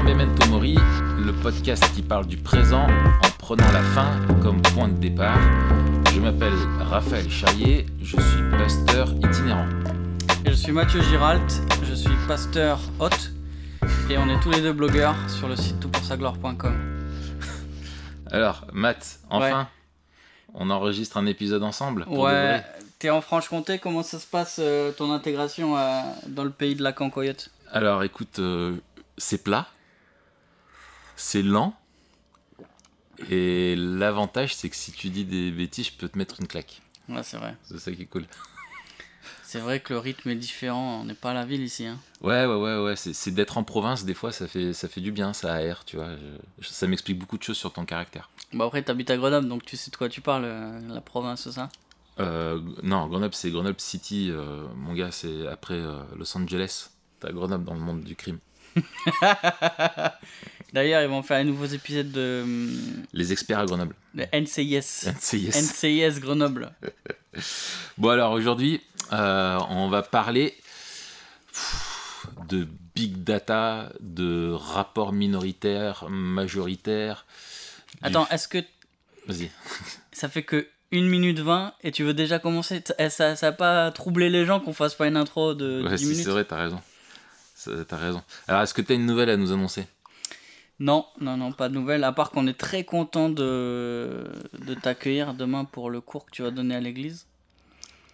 dans Memento Mori, le podcast qui parle du présent en prenant la fin comme point de départ. Je m'appelle Raphaël Charrier, je suis pasteur itinérant. Et je suis Mathieu Giralt, je suis pasteur hôte et on est tous les deux blogueurs sur le site toutpoursagloire.com. Alors, Matt, enfin, on enregistre un épisode ensemble pour Ouais, t'es en Franche-Comté, comment ça se passe euh, ton intégration euh, dans le pays de la cancoyote? Alors, écoute, euh, c'est plat, c'est lent, et l'avantage, c'est que si tu dis des bêtises, je peux te mettre une claque. Ouais, c'est vrai. C'est ça qui est cool. C'est vrai que le rythme est différent, on n'est pas à la ville ici. Hein. Ouais, ouais, ouais, ouais. C'est, c'est d'être en province, des fois, ça fait, ça fait du bien, ça aère, tu vois. Je- ça m'explique beaucoup de choses sur ton caractère. Bon après t'habites à Grenoble, donc tu sais de quoi tu parles, euh, la province, ça? Euh, non, Grenoble, c'est Grenoble City, euh, mon gars, c'est après euh, Los Angeles. T'as Grenoble dans le monde du crime. D'ailleurs, ils vont faire un nouveau épisode de, hum, Les experts à Grenoble. de NCIS. NCIS. NCIS Grenoble. Bon, alors aujourd'hui, euh, on va parler de big data, de rapports minoritaires, majoritaires. du- Attends, est-ce que Vas-y. ça fait que 1 minute 20 et tu veux déjà commencer? Eh, Ça ça a pas troublé les gens qu'on fasse pas une intro de Ouais, 10 c'est, minutes? c'est vrai, t'as raison. T'as raison. Alors, est-ce que t'as une nouvelle à nous annoncer? Non, non, non, pas de nouvelles. À part qu'on est très content de, de t'accueillir demain pour le cours que tu vas donner à l'église.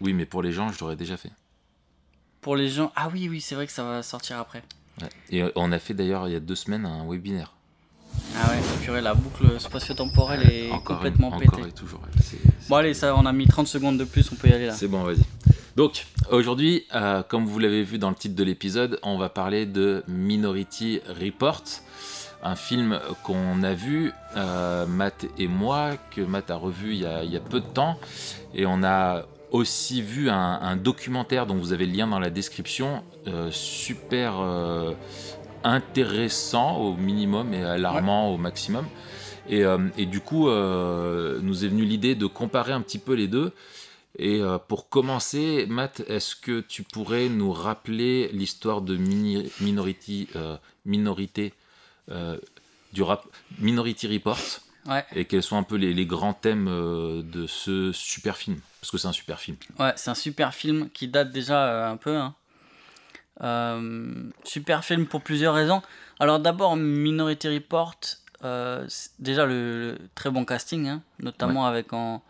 Oui, mais pour les gens, je l'aurais déjà fait. Pour les gens. Ah oui, oui, c'est vrai que ça va sortir après. Ouais. Et euh, on a fait d'ailleurs il y a deux semaines un webinaire. Ah ouais, purée, la boucle spatio-temporelle est encore complètement une- pétée. et toujours. Bon, allez, ça, on a mis 30 secondes de plus, on peut y aller là. c'est bon, vas-y. Donc, aujourd'hui, euh, comme vous l'avez vu dans le titre de l'épisode, on va parler de Minority Report, un film qu'on a vu, euh, Matt et moi, que Matt a revu il y a, il y a peu de temps. Et on a aussi vu un, un documentaire dont vous avez le lien dans la description, euh, super intéressant au minimum et alarmant au maximum. Et, et du coup, nous est venue l'idée de comparer un petit peu les deux. Et euh, pour commencer, Matt, est-ce que tu pourrais nous rappeler l'histoire de Mini- Minority, euh, Minorité, euh, du rap, Minority Report? Ouais, et quels sont un peu les, les grands thèmes de ce super film? Parce que c'est un super film. ouais, c'est un super film qui date déjà un peu. hein. Euh, super film pour plusieurs raisons. Alors d'abord, Minority Report, déjà le, le très bon casting, hein, notamment avec en,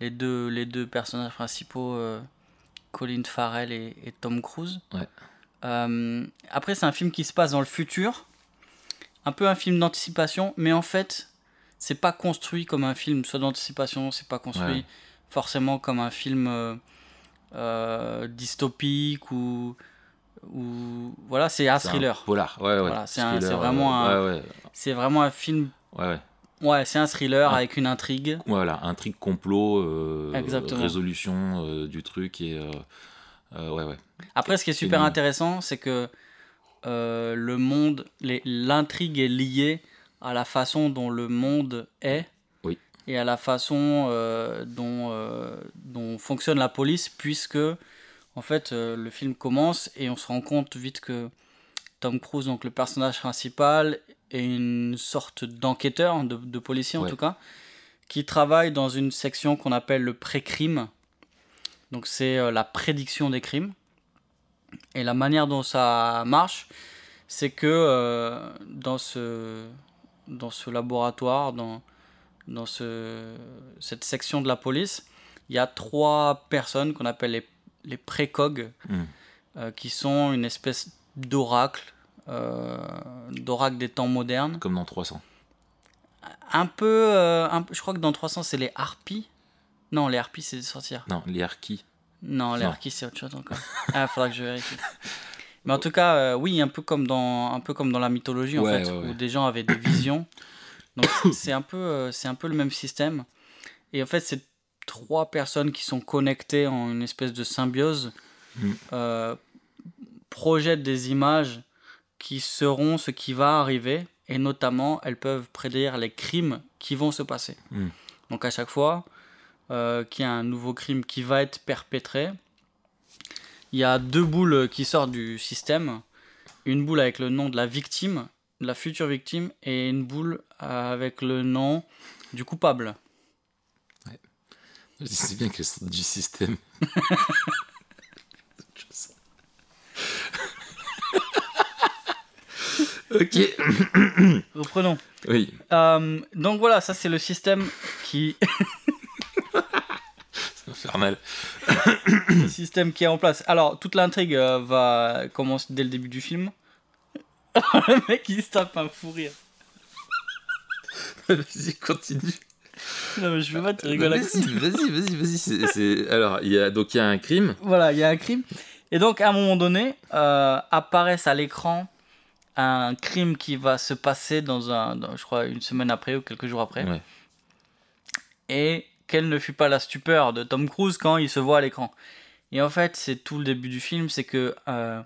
les, deux, les deux personnages principaux, euh, Colin Farrell et, et Tom Cruise. Ouais. Euh, après, c'est un film qui se passe dans le futur, un peu un film d'anticipation, mais en fait, c'est pas construit comme un film soit d'anticipation, c'est pas construit Ouais. forcément comme un film euh, dystopique ou, ou voilà, c'est un un thriller. polar, ouais, ouais. Voilà, c'est un- vraiment un- Ouais, ouais, C'est vraiment un film. ouais, ouais. Ouais, c'est un thriller Ah. avec une intrigue. Voilà, intrigue complot, euh, résolution euh, du truc et euh, ouais, ouais. Après, ce qui est super intéressant, c'est que euh, le monde, l'intrigue est liée à la façon dont le monde est Oui. et à la façon euh, dont, euh, dont fonctionne la police, puisque en fait le film commence et on se rend compte vite que Tom Cruise, donc le personnage principal, est une sorte d'enquêteur, de, de policier en Ouais. tout cas, qui travaille dans une section qu'on appelle le pré-crime. Donc c'est euh, la prédiction des crimes. Et la manière dont ça marche, c'est que euh, dans, ce, dans ce laboratoire, dans, dans ce, cette section de la police, il y a trois personnes qu'on appelle les, les précogs, Mm. euh, qui sont une espèce d'oracle, d'oracle des temps modernes. Comme dans 300. Un peu, euh, un peu- je crois que dans 300, c'est les harpies. Non, les harpies, c'est des sorcières. Non, les Harkis. Non, les Non. harpies, c'est autre chose encore. ah, faudra que je vérifie. Mais en tout cas, euh, oui, un peu comme dans, un peu comme dans la mythologie, en Ouais, fait, ouais, ouais. où des gens avaient des visions. Donc, c'est un, peu, euh, c'est un peu le même système. Et en fait, c'est trois personnes qui sont connectées en une espèce de symbiose, Mm. euh, projettent des images qui seront ce qui va arriver. Et notamment, elles peuvent prédire les crimes qui vont se passer. Mm. Donc, à chaque fois euh, qu'il y a un nouveau crime qui va être perpétré, il y a deux boules qui sortent du système. Une boule avec le nom de la victime la future victime et une boule avec le nom du coupable. Je sais bien qu'elles sont du système. ok. Reprenons. Oui. Euh, donc voilà, ça c'est le système qui. c'est infernal. le système qui est en place. Alors, toute l'intrigue euh, va commencer dès le début du film. le mec il se tape un fou rire. Vas-y, continue. Non, mais je veux pas te rigoler. Vas-y, vas-y, vas-y, vas-y. Alors, il y a, donc il y a un crime. Voilà, il y a un crime. Et donc, à un moment donné, euh, apparaissent à l'écran un crime qui va se passer dans un, je crois, une semaine après ou quelques jours après. Ouais. Et quelle ne fut pas la stupeur de Tom Cruise quand il se voit à l'écran. Et en fait, c'est tout le début du film, c'est que euh,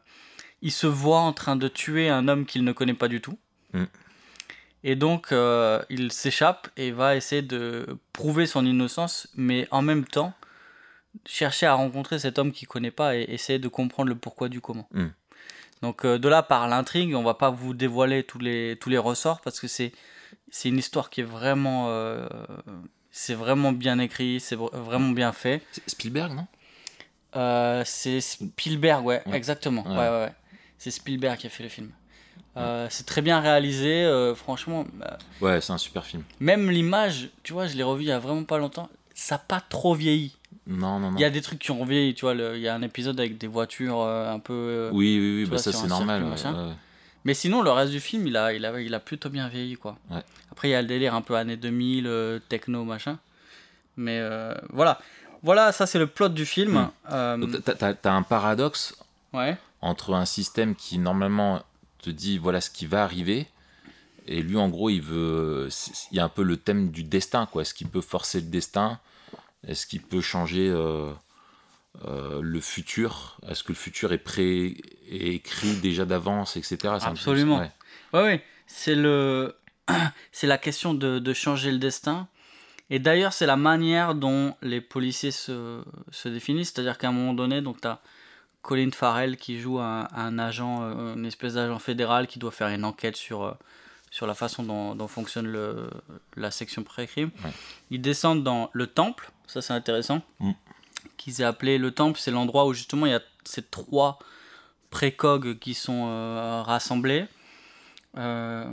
il se voit en train de tuer un homme qu'il ne connaît pas du tout. Mm. Et donc, euh, il s'échappe et va essayer de prouver son innocence, mais en même temps, chercher à rencontrer cet homme qu'il connaît pas et essayer de comprendre le pourquoi du comment. Mm. Donc, euh, de là, par l'intrigue, on va pas vous dévoiler tous les, tous les ressorts parce que c'est, c'est une histoire qui est vraiment, euh, c'est vraiment bien écrit, c'est vraiment bien fait. Spielberg, non? C'est Spielberg, ouais, Ouais. exactement. Ouais. Ouais. C'est Spielberg qui a fait le film. Euh, c'est très bien réalisé, euh, franchement. Ouais, c'est un super film. même l'image, tu vois, je l'ai revu il y a vraiment pas longtemps. Ça n'a pas trop vieilli. Non, non, non. Il y a des trucs qui ont vieilli, tu vois. le- Il y a un épisode avec des voitures euh, un peu. euh, Oui, oui, oui, bah vois, ça c'est normal. Mais sinon, le reste du film, il a, il a, il a plutôt bien vieilli, quoi. Ouais. Après, il y a le délire un peu années 2000, euh, techno, machin. Mais euh, voilà. Voilà, ça c'est le plot du film. Euh, Donc, t'as- t'as un paradoxe ouais. entre un système qui normalement te dit voilà ce qui va arriver et lui en gros il veut il y a un peu le thème du destin quoi est-ce qu'il peut forcer le destin est-ce qu'il peut changer euh, euh, le futur? Est-ce que le futur est pré est écrit déjà d'avance etc Absolument. ouais. Ouais, ouais. C'est le, c'est la question de, de changer le destin. Et d'ailleurs, c'est la manière dont les policiers se, se définissent. C'est-à-dire qu'à un moment donné, donc tu as Colin Farrell qui joue un, un agent, euh, une espèce d'agent fédéral qui doit faire une enquête sur, sur la façon dont, dont fonctionne le, la section pré-crime. Ouais. Ils descendent dans le temple, ça c'est intéressant, Mm. qu'ils aient appelé le temple, c'est l'endroit où justement il y a ces trois précogs qui sont euh, rassemblés. Euh,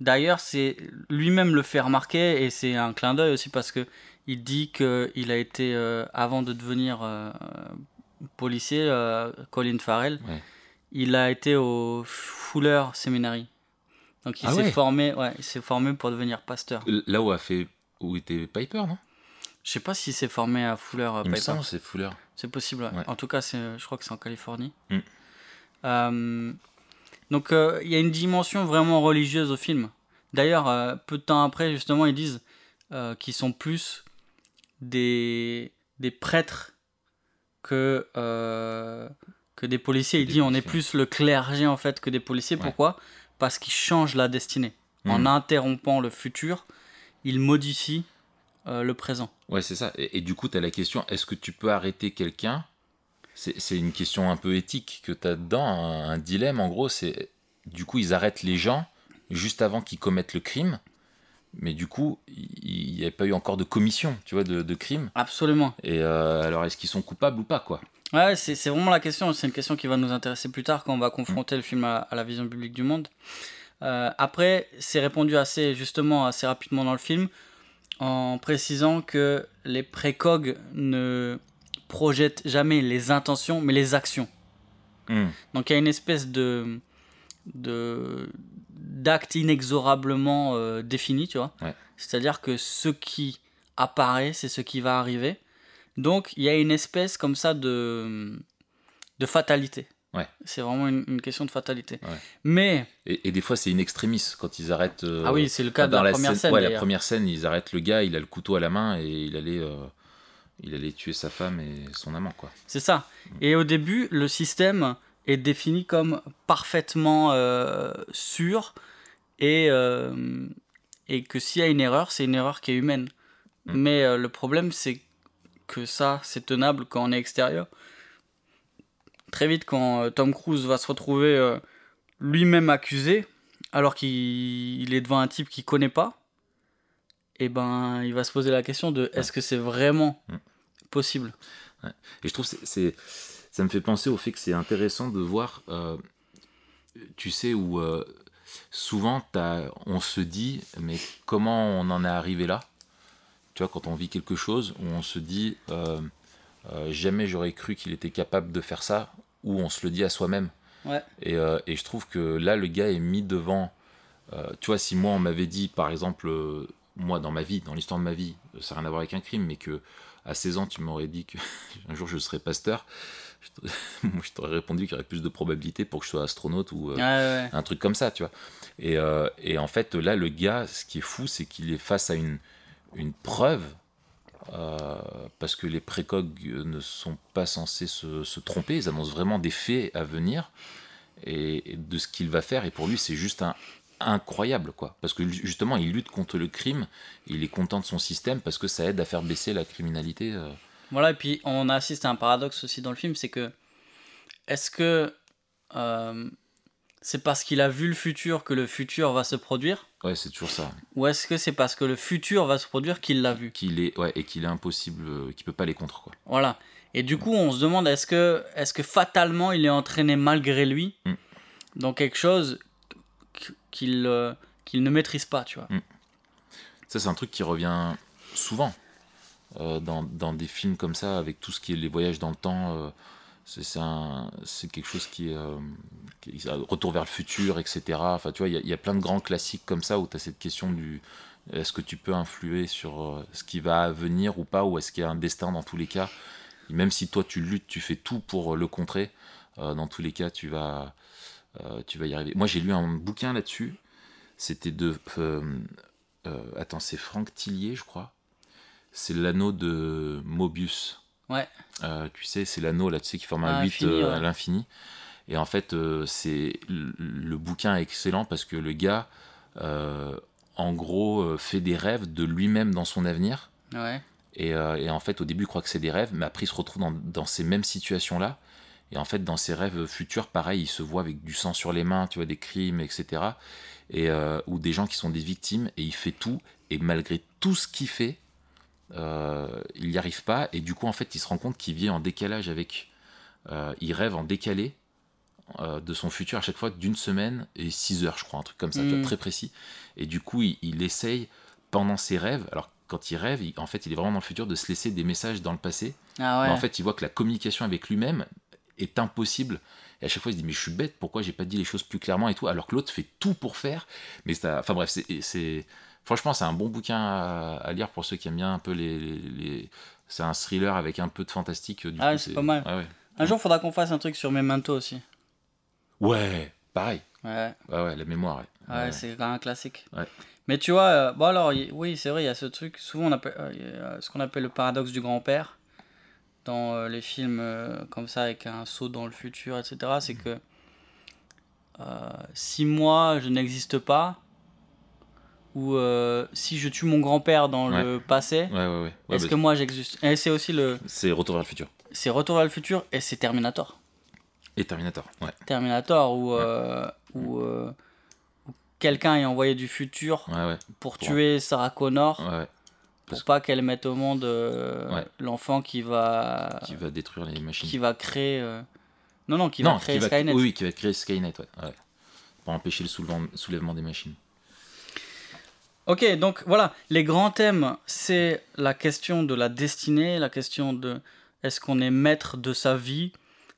D'ailleurs, c'est lui-même le fait remarquer et c'est un clin d'œil aussi parce que il dit que il a été euh, avant de devenir policier, Colin Farrell, Ouais. il a été au Fuller Seminary. Donc il Ah s'est ouais. formé, ouais, il s'est formé pour devenir pasteur. là où a fait où était Piper non? Je sais pas s'il s'est formé à Fuller euh, il Piper. semble c'est Fuller C'est possible, ouais. Ouais. En tout cas, c'est, je crois que c'est en Californie. Mm. Euh, donc, euh, il y a une dimension vraiment religieuse au film. D'ailleurs, euh, peu de temps après, justement, ils disent qu'ils sont plus des, des prêtres que, que des policiers. Il Des dit on est plus le clergé, en fait, que des policiers. Pourquoi? Parce qu'ils changent la destinée. En Mhm. interrompant le futur, ils modifient euh, le présent. Ouais, c'est ça. Et, et du coup, tu as la question est-ce que tu peux arrêter quelqu'un? C'est c'est une question un peu éthique que tu as dedans, un, un dilemme en gros. C'est Du coup, ils arrêtent les gens juste avant qu'ils commettent le crime. Mais du coup, il n'y a pas eu encore de commission, tu vois, de, de crime. Absolument. Et euh, alors, est-ce qu'ils sont coupables ou pas, quoi? Ouais, c'est vraiment la question. C'est une question qui va nous intéresser plus tard quand on va confronter le film à, à la vision publique du monde. Euh, après, c'est répondu assez justement assez rapidement dans le film en précisant que les précogs ne projettent jamais les intentions mais les actions. Hmm. Donc il y a une espèce de de d'acte inexorablement euh, défini, tu vois. Ouais. C'est-à-dire que ce qui apparaît, c'est ce qui va arriver. Donc il y a une espèce comme ça de de fatalité. Ouais. C'est vraiment une, une question de fatalité. Ouais. Mais Et, et des fois, c'est in extremis quand ils arrêtent. euh, ah oui, c'est le cas dans de la, première scène. ouais, la première scène, ils arrêtent le gars, il a le couteau à la main et il allait, euh, il allait tuer sa femme et son amant, quoi. C'est ça. Et au début, le système est défini comme parfaitement euh, sûr et, euh, et que s'il y a une erreur, c'est une erreur qui est humaine. Mm. Mais le problème, c'est que ça, c'est tenable quand on est extérieur. Très vite, quand euh, Tom Cruise va se retrouver euh, lui-même accusé, alors qu'il il est devant un type qu'il connaît pas, et ben il va se poser la question de est-ce que c'est vraiment Mm. possible? Et je trouve que c'est, ça me fait penser au fait que c'est intéressant de voir, euh, tu sais, où euh, souvent on se dit, mais comment on en est arrivé là? Tu vois, quand on vit quelque chose, où on se dit, euh, euh, jamais j'aurais cru qu'il était capable de faire ça, ou on se le dit à soi-même. Ouais. Et, euh, et je trouve que là, le gars est mis devant. tu vois, si moi, on m'avait dit, par exemple, moi, dans ma vie, dans l'histoire de ma vie, ça n'a rien à voir avec un crime, mais que à 16 ans, tu m'aurais dit que un jour je serais pasteur, je t'aurais- moi, je t'aurais répondu qu'il y aurait plus de probabilité pour que je sois astronaute ou euh, ouais. un truc comme ça, tu vois. Et, euh, et en fait, là, le gars, ce qui est fou, c'est qu'il est face à une, une preuve, euh, parce que les précogs ne sont pas censés se, tromper, ils annoncent vraiment des faits à venir, et, et de ce qu'il va faire, et pour lui, c'est juste un incroyable quoi parce que justement il lutte contre le crime il est content de son système parce que ça aide à faire baisser la criminalité euh. Voilà, et puis on assiste à un paradoxe aussi dans le film, c'est que est-ce que euh, c'est parce qu'il a vu le futur que le futur va se produire? Ouais c'est toujours ça Ou est-ce que c'est parce que le futur va se produire qu'il l'a vu? Qu'il est ouais et qu'il est impossible euh, qu'il peut pas aller contre quoi Voilà. Et du coup, on se demande est-ce que, fatalement il est entraîné malgré lui Mm. dans quelque chose qu'il euh, qu'il ne maîtrise pas, tu vois? Ça, c'est un truc qui revient souvent euh, dans, dans des films comme ça, avec tout ce qui est les voyages dans le temps. Euh, c'est quelque chose qui est. euh, qui Retour vers le futur, etc. Enfin, tu vois, il y, a- plein de grands classiques comme ça où tu as cette question du. Est-ce que tu peux influer sur euh, ce qui va venir ou pas, ou est-ce qu'il y a un destin dans tous les cas? Même si toi tu luttes, tu fais tout pour le contrer, euh, dans tous les cas, tu vas, euh, tu vas y arriver. Moi, j'ai lu un bouquin là-dessus. C'était de. euh, euh, attends, c'est Franck Tillier, je crois. C'est l'anneau de Mobius. Ouais. Euh, tu sais, c'est l'anneau là, tu sais, qui forme un À 8 l'infini, euh, ouais. à l'infini. Et en fait, euh, c'est le, le bouquin est excellent parce que le gars, euh, en gros, fait des rêves de lui-même dans son avenir. Ouais. Et, et en fait, au début, il croit que c'est des rêves, mais après, il se retrouve dans, dans ces mêmes situations-là. Et en fait, dans ses rêves futurs, pareil, il se voit avec du sang sur les mains, tu vois, des crimes, etc. Et, ou des gens qui sont des victimes, et il fait tout, et malgré tout ce qu'il fait, euh, il n'y arrive pas. Et du coup, en fait, il se rend compte qu'il vit en décalage avec. euh, il rêve en décalé euh, de son futur à chaque fois d'une semaine et six heures, je crois, un truc comme ça, tu vois, Mm. très précis. Et du coup, il, il essaye pendant ses rêves, alors quand il rêve, il- en fait, il est vraiment dans le futur, de se laisser des messages dans le passé. Ah ouais. Mais en fait, il voit que la communication avec lui-même est impossible. Et à chaque fois, il se dit, mais je suis bête, pourquoi j'ai pas dit les choses plus clairement et tout, alors que l'autre fait tout pour faire. Mais ça, enfin bref, c'est, c'est, franchement, c'est un bon bouquin à, à lire pour ceux qui aiment bien un peu les, les- les- c'est un thriller avec un peu de fantastique. Du Ah, c'est pas mal. Ouais, ouais. Un jour, faudra qu'on fasse un truc sur Memento aussi. Ouais, pareil. Ouais. Ouais, ouais, la mémoire. Ouais. Ouais, Ouais. c'est un classique. Ouais. Mais tu vois, euh, bon alors, y- oui, c'est vrai, il y a ce truc, souvent on appelle, euh, ce qu'on appelle le paradoxe du grand-père, dans euh, les films euh, comme ça, avec un saut dans le futur, etc. C'est que euh, si moi je n'existe pas, ou euh, si je tue mon grand-père dans Ouais. le passé, Ouais, ouais, est-ce bah, que moi j'existe? Et c'est aussi le. C'est Retour vers le futur. C'est Retour vers le futur et c'est Terminator. Et Terminator. Ouais, Terminator, où, euh, où, euh, où quelqu'un est envoyé du futur pour tuer Sarah Connor. pour pas qu'elle mette au monde euh, l'enfant qui va Qui va détruire les machines. qui va créer euh, non non qui non, va créer qui va, Skynet Oui, oui, qui va créer Skynet, ouais. Pour empêcher le soulèvement des machines. Ok donc voilà les grands thèmes c'est la question de la destinée la question de est-ce qu'on est maître de sa vie?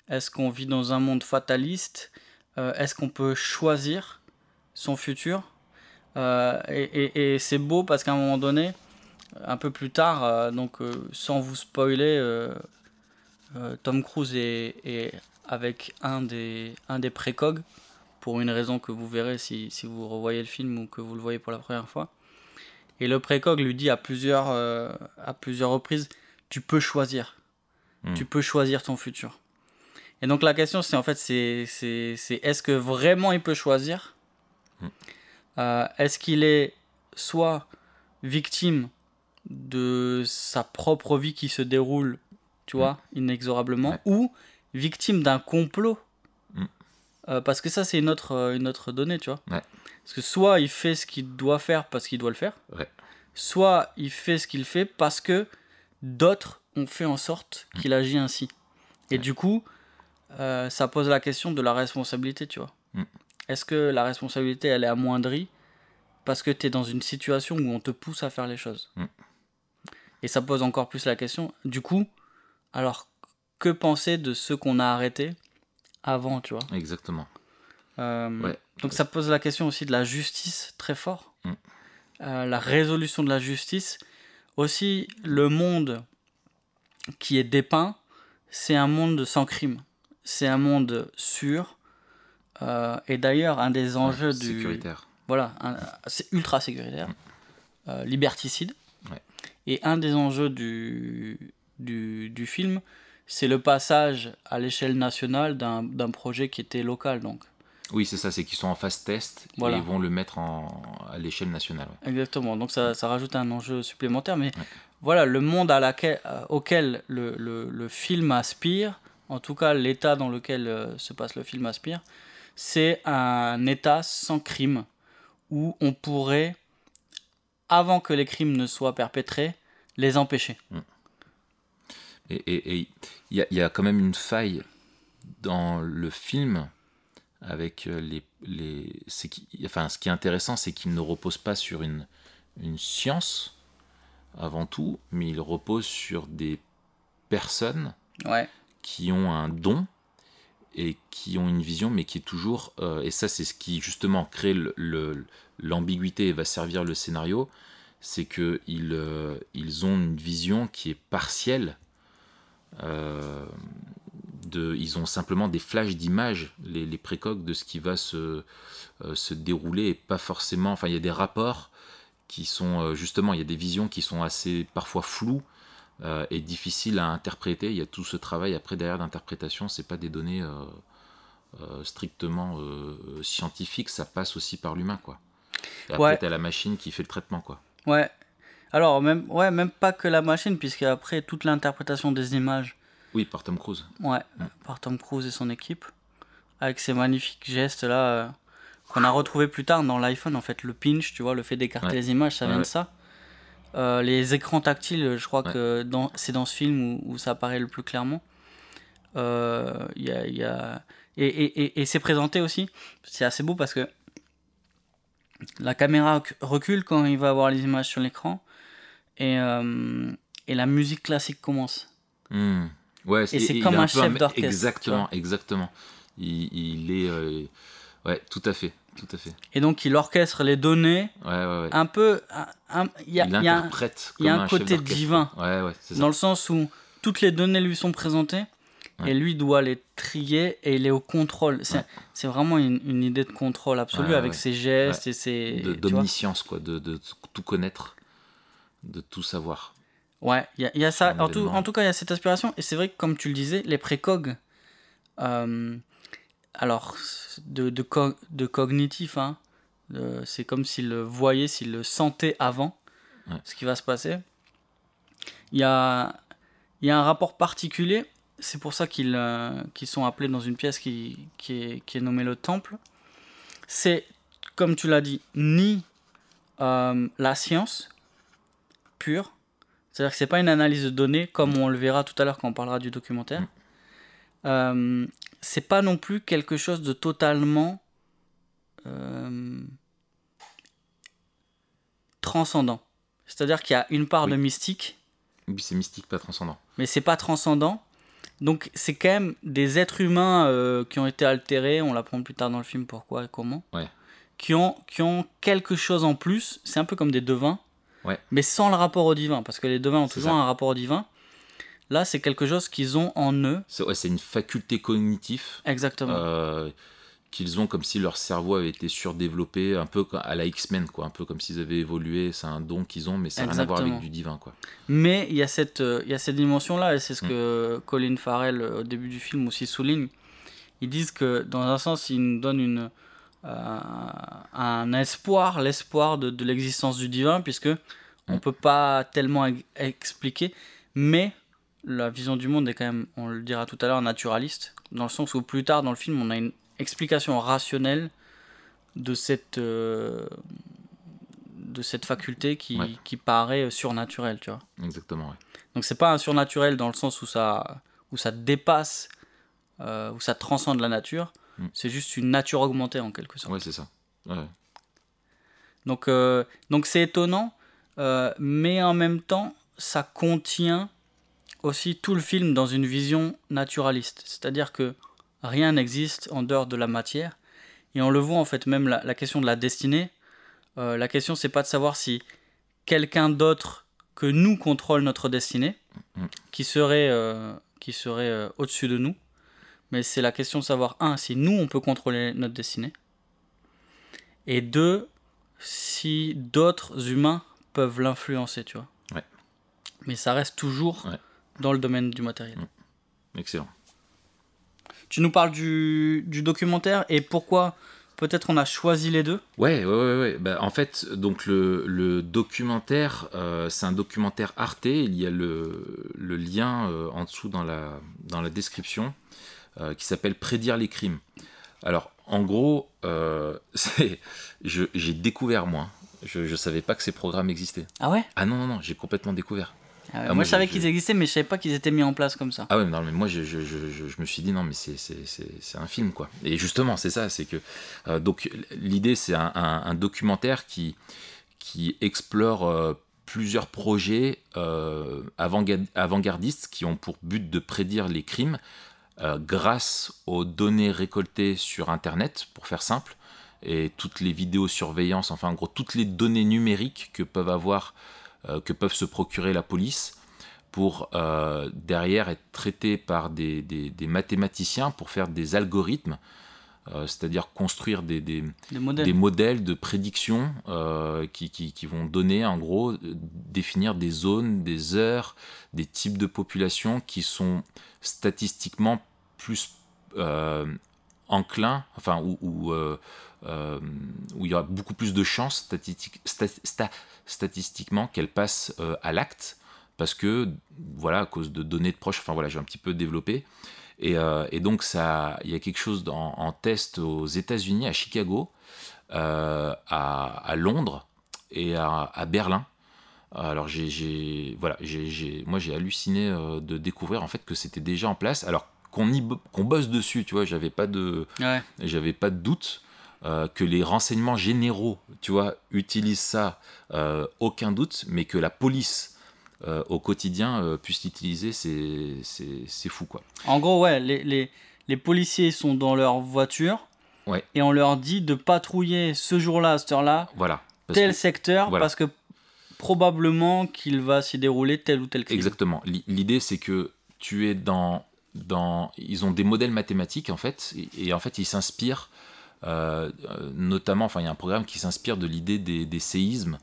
Est-ce qu'on vit dans un monde fataliste? Euh, est-ce qu'on peut choisir son futur? Euh, et, c'est beau parce qu'à un moment donné un peu plus tard euh, donc sans vous spoiler Tom Cruise est, est avec un des, un des précogs, pour une raison que vous verrez si, si vous revoyez le film ou que vous le voyez pour la première fois. Et le précog lui dit à plusieurs, euh, à plusieurs reprises, tu peux choisir. Mm. Tu peux choisir ton futur. Et donc la question c'est en fait, c'est c'est- c'est est-ce que vraiment il peut choisir? Mm. Euh, Est-ce qu'il est soit victime de sa propre vie qui se déroule, tu vois, inexorablement, Ouais. ou victime d'un complot? Euh, parce que ça, c'est une autre, euh, une autre donnée, tu vois. Ouais. Parce que soit il fait ce qu'il doit faire parce qu'il doit le faire, Ouais. soit il fait ce qu'il fait parce que d'autres ont fait en sorte qu'il agit ainsi. Et Ouais. du coup, euh, ça pose la question de la responsabilité, tu vois. Mm. Est-ce que la responsabilité, elle est amoindrie parce que tu es dans une situation où on te pousse à faire les choses Mm. Et ça pose encore plus la question, du coup, alors que penser de ceux qu'on a arrêtés avant, tu vois Exactement. euh, Ouais. donc ça pose la question aussi de la justice très fort. Mm. Euh, la résolution de la justice. Aussi, le monde qui est dépeint, c'est un monde sans crime. C'est un monde sûr. Euh, et d'ailleurs, un des enjeux Ouais, du... Sécuritaire. Voilà, c'est ultra sécuritaire. Euh, liberticide. Ouais. Et un des enjeux du, du, du film, c'est le passage à l'échelle nationale d'un projet qui était local. Donc. Oui, c'est ça, c'est qu'ils sont en phase test Voilà. et ils vont le mettre en, à l'échelle nationale. ouais. Exactement, donc ça, ça rajoute un enjeu supplémentaire, mais Ouais. voilà, le monde à laquelle, euh, auquel le, le, le film aspire, en tout cas l'état dans lequel euh, se passe le film aspire, c'est un état sans crime, où on pourrait, avant que les crimes ne soient perpétrés, les empêcher. Et et- il y, a- il y a quand même une faille dans le film avec euh, les. les qui- enfin, ce qui est intéressant, c'est qu'il ne repose pas sur une, une science avant tout, mais il repose sur des personnes Ouais, qui ont un don et qui ont une vision, mais qui est toujours. euh, et ça, c'est ce qui justement crée le- le- l'ambiguïté et va servir le scénario. C'est que ils, euh, ils ont une vision qui est partielle. Euh, de, ils ont simplement des flashs d'images, les, les précoques de ce qui va se, euh, se dérouler et pas forcément. Enfin, il y a des rapports qui sont euh, justement, il y a des visions qui sont assez parfois floues euh, et difficiles à interpréter. Il y a tout ce travail après derrière d'interprétation, c'est pas des données euh, euh, strictement scientifiques, ça passe aussi par l'humain quoi. Et après, Ouais. t'as la machine qui fait le traitement quoi. ouais. Alors, même, ouais, même pas que la machine, puisque après, toute l'interprétation des images, Oui, par Tom Cruise. Ouais, par Tom Cruise et son équipe, avec ces magnifiques gestes là euh, qu'on a retrouvé plus tard dans l'iPhone en fait, le pinch, tu vois, le fait d'écarter Ouais. les images, ça Ouais, vient de ça. Euh, les écrans tactiles, je crois que dans, c'est dans ce film où, où ça apparaît le plus clairement. Euh, y a, il y a- Et, et, et, et c'est présenté aussi, c'est assez beau parce que la caméra rec- recule quand il va avoir les images sur l'écran et, euh, et la musique classique commence. Hmm. Ouais, Et c'est comme un peu chef d'orchestre, Exactement, exactement. Il, il est. euh, Ouais, tout à fait, tout à fait. Et donc il orchestre les données Ouais, ouais, ouais. un peu. un- un- Il y a, il y a un- y a un côté divin. Ouais, ouais, c'est ça. dans le sens où toutes les données lui sont présentées et lui doit les trier et il est au contrôle. C'est vraiment une, une idée de contrôle absolu avec ses gestes et ses. D'omniscience, quoi, de, de tout connaître, de tout savoir. Ouais, il y a, il y a ça. En tout, événement. en tout cas, il y a cette aspiration. Et c'est vrai que, comme tu le disais, les précogs, euh, alors, de, de, co- de cognitif, hein, euh, c'est comme s'ils le voyaient, s'ils le sentaient avant Ouais. ce qui va se passer. Il y a, y a un rapport particulier. C'est pour ça qu'ils euh, qu'ils sont appelés dans une pièce qui, qui, est, qui est nommée le temple. C'est, comme tu l'as dit, ni euh, la science pure, c'est-à-dire que c'est pas une analyse de données comme on le verra tout à l'heure quand on parlera du documentaire. Euh, c'est pas non plus quelque chose de totalement euh, transcendant. C'est-à-dire qu'il y a une part Oui. de mystique, Oui, c'est mystique, pas transcendant. mais c'est pas transcendant. Donc c'est quand même des êtres humains euh, qui ont été altérés, on l'apprend plus tard dans le film pourquoi et comment, Ouais. qui, ont, qui ont quelque chose en plus, c'est un peu comme des devins, Ouais. mais sans le rapport au divin, parce que les devins ont toujours ça. un rapport au divin. Là c'est quelque chose qu'ils ont en eux, C'est ouais, une faculté cognitive exactement. euh, qu'ils ont comme si leur cerveau avait été surdéveloppé, un peu à la X-Men, quoi. Un peu comme s'ils avaient évolué. C'est un don qu'ils ont, mais ça n'a rien à voir avec du divin, quoi. Mais il y a cette, euh, il y a cette dimension-là, et c'est ce Mm. que Colin Farrell, au début du film, aussi souligne. Ils disent que, dans un sens, ils nous donnent une, euh, un espoir, l'espoir de, de l'existence du divin, puisque on Mm. peut pas tellement e- expliquer, mais la vision du monde est quand même, on le dira tout à l'heure, naturaliste, dans le sens où plus tard dans le film, on a une explication rationnelle de cette, euh, de cette faculté qui, Ouais. qui paraît surnaturelle, tu vois. Exactement, ouais. Donc c'est pas un surnaturel dans le sens où ça, où ça dépasse, euh, où ça transcende la nature. Mm. C'est juste une nature augmentée en quelque sorte. Ouais, c'est ça. Ouais. Donc euh, donc c'est étonnant, euh, mais en même temps ça contient aussi tout le film dans une vision naturaliste. C'est-à-dire que rien n'existe en dehors de la matière. Et on le voit en fait même la, la question de la destinée. euh, la question c'est pas de savoir si quelqu'un d'autre que nous contrôle notre destinée, Mm. qui serait, euh, qui serait euh, au-dessus de nous. Mais c'est la question de savoir, un, si nous on peut contrôler notre destinée. Et deux, si d'autres humains peuvent l'influencer, tu vois. Ouais. Mais ça reste toujours Ouais. dans le domaine du matériel. Excellent. Tu nous parles du, du documentaire et pourquoi peut-être on a choisi les deux? Ouais, ouais, ouais. ouais. Bah, en fait, donc le, le documentaire, euh, c'est un documentaire Arte. Il y a le, le lien euh, en dessous dans la, dans la description euh, qui s'appelle Prédire les crimes. Alors, en gros, euh, j'ai découvert moi. Je ne savais pas que ces programmes existaient. Ah ouais, Ah non, non, non, j'ai complètement découvert. Ah ouais, Ah, Moi moi, je savais qu'ils existaient mais je savais pas qu'ils étaient mis en place comme ça. Ah ouais, non, mais moi, je, je, je, je, me suis dit, non, mais c'est, un film, quoi. Et justement, c'est ça, c'est que... euh, donc, l'idée, c'est un, un, un documentaire qui, qui explore euh, plusieurs projets euh, avant-ga- avant-gardistes qui ont pour but de prédire les crimes euh, grâce aux données récoltées sur Internet, pour faire simple, et toutes les vidéosurveillances, enfin, en gros, toutes les données numériques que peuvent avoir, euh, que peuvent se procurer la police pour euh, derrière être traité par des, des- des mathématiciens pour faire des algorithmes, c'est-à-dire construire des, des- Des modèles. modèles de prédiction qui, qui- qui vont donner en gros, définir des zones, des heures, des types de populations qui sont statistiquement plus euh, enclins, enfin, où, euh, euh, où il y aura beaucoup plus de chances statistique- sta- sta- statistiquement qu'elles passent euh, à l'acte. Parce que voilà à cause de données de proches enfin voilà j'ai un petit peu développé. Et, donc ça il y a quelque chose en, test aux États-Unis à Chicago à, Londres et à, à Berlin. Alors j'ai, voilà moi j'ai halluciné de découvrir en fait que c'était déjà en place. Alors qu'on bosse dessus tu vois j'avais pas de Ouais. j'avais pas de doute euh, que les renseignements généraux, tu vois, utilisent ça, euh, aucun doute, mais que la police euh, au quotidien puisse l'utiliser, c'est, fou, quoi. En gros, ouais, les, les, les policiers sont dans leur voiture Ouais. et on leur dit de patrouiller ce jour-là, à cette heure-là, Voilà. Tel que- secteur, voilà. parce que probablement qu'il va s'y dérouler tel ou tel crime. Exactement. L'i- L'idée, c'est que tu es dans, dans. Ils ont des modèles mathématiques, en fait, et, et en fait, ils s'inspirent, euh, euh, notamment, enfin, il y a un programme qui s'inspire de l'idée des, des séismes,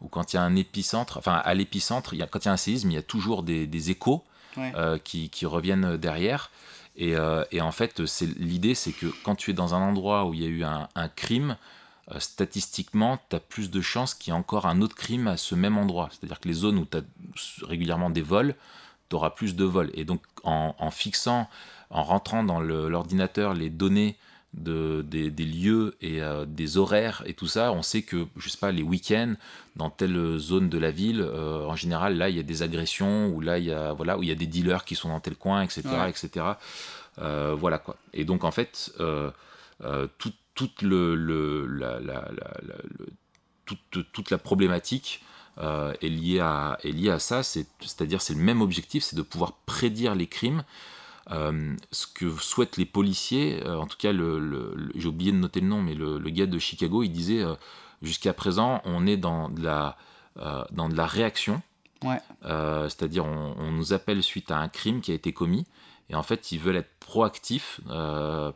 où quand il y a un épicentre, enfin, à l'épicentre, quand il y a un séisme, il y a toujours des, des échos Ouais. euh, qui, qui reviennent derrière. Et, euh, et en fait, l'idée, c'est que quand tu es dans un endroit où il y a eu un, un crime, statistiquement, tu as plus de chances qu'il y ait encore un autre crime à ce même endroit. C'est-à-dire que les zones où tu as régulièrement des vols, tu auras plus de vols. Et donc, en, en fixant, en rentrant dans le- l'ordinateur les données de, des, des lieux et euh, des horaires et tout ça, on sait que, je sais pas, les week-ends, dans telle zone de la ville, euh, en général, là, il y a des agressions, ou là, il y a, voilà, où il y a des dealers qui sont dans tel coin, etc. Ouais. etc. Euh, voilà quoi. Et donc, en fait, tout- toute, le, le- la, la- la- la- le- toute, toute la problématique euh, est, liée à, est liée à ça, c'est- c'est-à-dire c'est le même objectif, c'est de pouvoir prédire les crimes. Euh, ce que souhaitent les policiers, euh, en tout cas, le, le- le- j'ai oublié de noter le nom, mais le, gars de Chicago, il disait jusqu'à présent, on est dans de la, dans de la réaction, Ouais. C'est-à-dire on, on nous appelle suite à un crime qui a été commis, et en fait, ils veulent être proactifs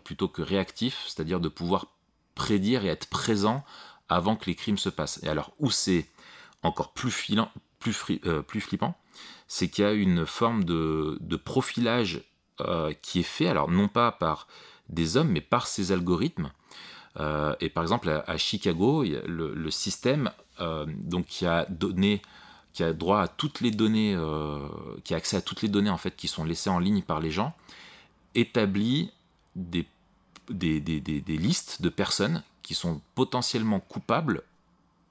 plutôt que réactifs, c'est-à-dire de pouvoir prédire et être présent avant que les crimes se passent. Et alors, où c'est encore euh, plus flippant, c'est qu'il y a une forme de, profilage euh, qui est fait, alors non pas par des hommes, mais par ces algorithmes. Euh, et par exemple, à, Chicago, le, système donc, qui a donné qui a droit à toutes les données, qui a accès à toutes les données en fait qui sont laissées en ligne par les gens, établit des listes de personnes qui sont potentiellement coupables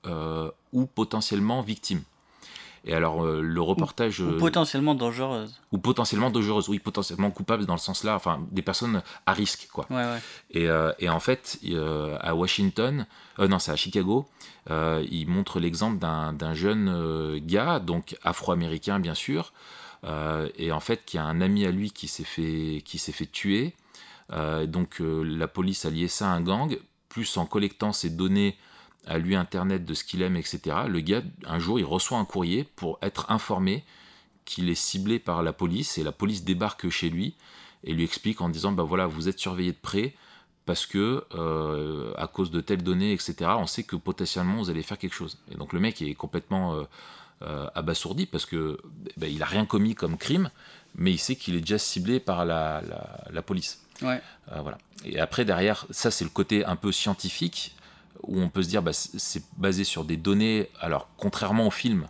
ou potentiellement victimes. Et alors, euh, le reportage. Ou, euh, potentiellement dangereuse. ou potentiellement dangereuses, oui, potentiellement coupables dans le sens là, enfin, des personnes à risque, quoi. Ouais, ouais. Et, euh, et en fait, euh, à Washington, euh, non, c'est à Chicago, euh, il montre l'exemple d'un jeune euh, gars, donc afro-américain bien sûr, euh, et en fait, qui a un ami à lui qui s'est fait, qui fait tuer. Euh, donc, euh, la police a lié ça à un gang, plus en collectant ses données à lui internet de ce qu'il aime, etc. Le gars, un jour, il reçoit un courrier pour être informé qu'il est ciblé par la police, et la police débarque chez lui et lui explique en disant bah voilà vous êtes surveillé de près parce que euh, à cause de telles données etc on sait que potentiellement vous allez faire quelque chose et donc le mec est complètement euh, euh, abasourdi parce que bah, il a rien commis comme crime mais il sait qu'il est déjà ciblé par la, la, la police Ouais. Voilà et après derrière ça c'est le côté un peu scientifique où on peut se dire bah, c'est basé sur des données alors contrairement au film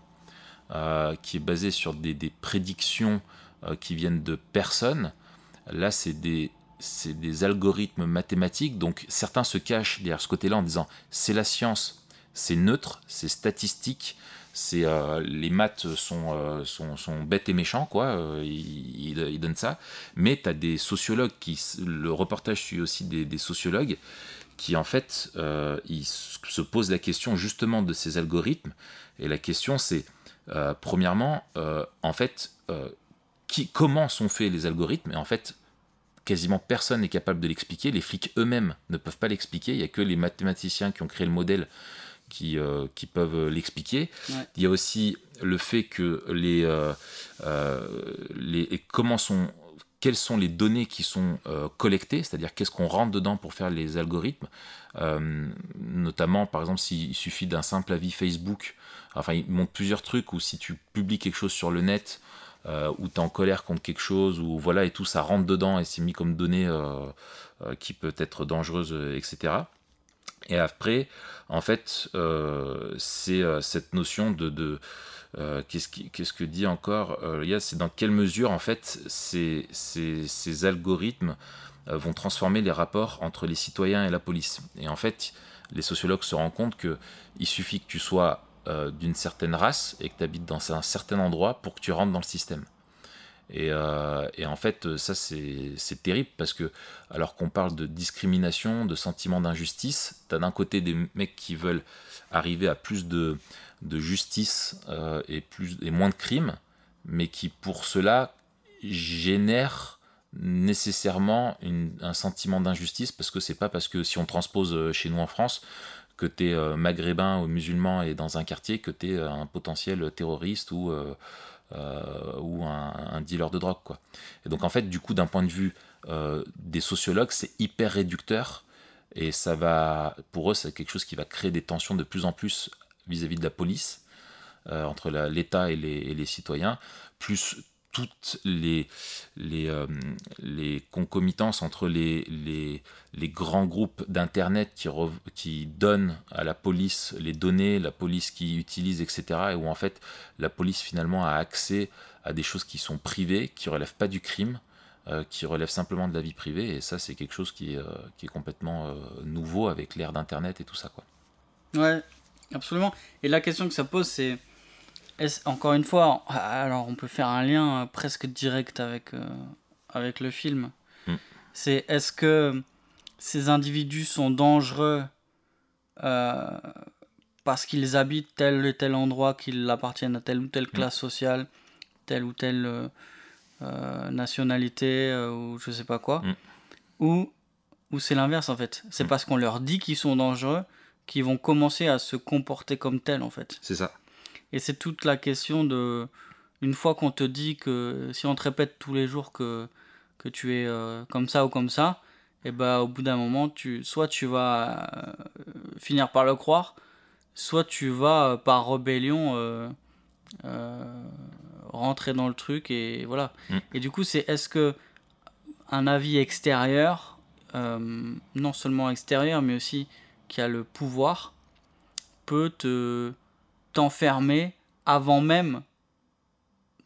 euh, qui est basé sur des, prédictions euh, qui viennent de personnes Là, c'est des, c'est des algorithmes mathématiques. Donc, certains se cachent derrière ce côté-là en disant c'est la science, c'est neutre, c'est statistique, c'est euh, les maths sont, sont, bêtes et méchants, quoi. ils, donnent ça. Mais tu as des sociologues qui. Le reportage suit aussi des sociologues qui, en fait, euh, se posent la question justement de ces algorithmes. Et la question, c'est euh, premièrement, euh, en fait, qui, comment sont faits les algorithmes? Et en fait, quasiment personne n'est capable de l'expliquer. Les flics eux-mêmes ne peuvent pas l'expliquer. Il n'y a que les mathématiciens qui ont créé le modèle qui, euh, qui peuvent l'expliquer. Ouais. Il y a aussi le fait que les, euh, euh, les comment sont quelles sont les données qui sont euh, collectées, c'est-à-dire qu'est-ce qu'on rentre dedans pour faire les algorithmes, Euh, notamment par exemple s'il suffit d'un simple avis Facebook, enfin il montre plusieurs trucs où si tu publies quelque chose sur le net, euh, où tu es en colère contre quelque chose, ou voilà, et tout ça rentre dedans et c'est mis comme donnée qui peut être dangereuse, etc. Et après, en fait, c'est cette notion de euh, qu'est-ce, que dit encore euh, il y a, C'est dans quelle mesure, en fait, ces, algorithmes euh, vont transformer les rapports entre les citoyens et la police? Et en fait, les sociologues se rendent compte que il suffit que tu sois d'une certaine race et que tu habites dans un certain endroit pour que tu rentres dans le système. Et, et en fait, ça, c'est c'est terrible parce que, alors qu'on parle de discrimination, de sentiment d'injustice, tu as d'un côté des mecs qui veulent arriver à plus de, de justice euh, et, plus, et moins de crimes, mais qui, pour cela, génèrent nécessairement un sentiment d'injustice parce que c'est pas parce que si on transpose euh, chez nous en France que tu es maghrébin ou musulman et dans un quartier que tu es un potentiel terroriste ou, euh, euh, ou un, un dealer de drogue. Quoi. Et donc en fait, du coup, d'un point de vue euh, des sociologues, c'est hyper réducteur et ça va, pour eux, c'est quelque chose qui va créer des tensions de plus en plus vis-à-vis de la police, euh, entre l'État et les, citoyens, plus toutes les, euh, concomitances entre les, grands groupes d'Internet qui, donnent à la police les données, la police qui utilise, etc. Et où en fait la police finalement a accès à des choses qui sont privées, qui relèvent pas du crime, euh, qui relèvent simplement de la vie privée. Et ça, c'est quelque chose qui est, qui est complètement nouveau avec l'ère d'Internet et tout ça. Quoi. Ouais, absolument. Et la question que ça pose, c'est encore une fois, alors on peut faire un lien euh, presque direct avec, euh, avec le film. Mm. C'est est-ce que ces individus sont dangereux euh, parce qu'ils habitent tel et tel endroit, qu'ils appartiennent à telle ou telle classe sociale, telle ou telle euh, nationalité ou je sais pas quoi, Mm. ou, ou c'est l'inverse en fait. C'est Mm. parce qu'on leur dit qu'ils sont dangereux qu'ils vont commencer à se comporter comme tels en fait. C'est ça. Et c'est toute la question de. Une fois qu'on te dit que. Si on te répète tous les jours que, que tu es euh, comme ça ou comme ça, et bah au bout d'un moment, tu, soit tu vas euh, finir par le croire, soit tu vas euh, par rébellion rentrer dans le truc et voilà. Mm. Et du coup, c'est est-ce que un avis extérieur, non seulement extérieur, mais aussi qui a le pouvoir, peut te t'enfermer avant même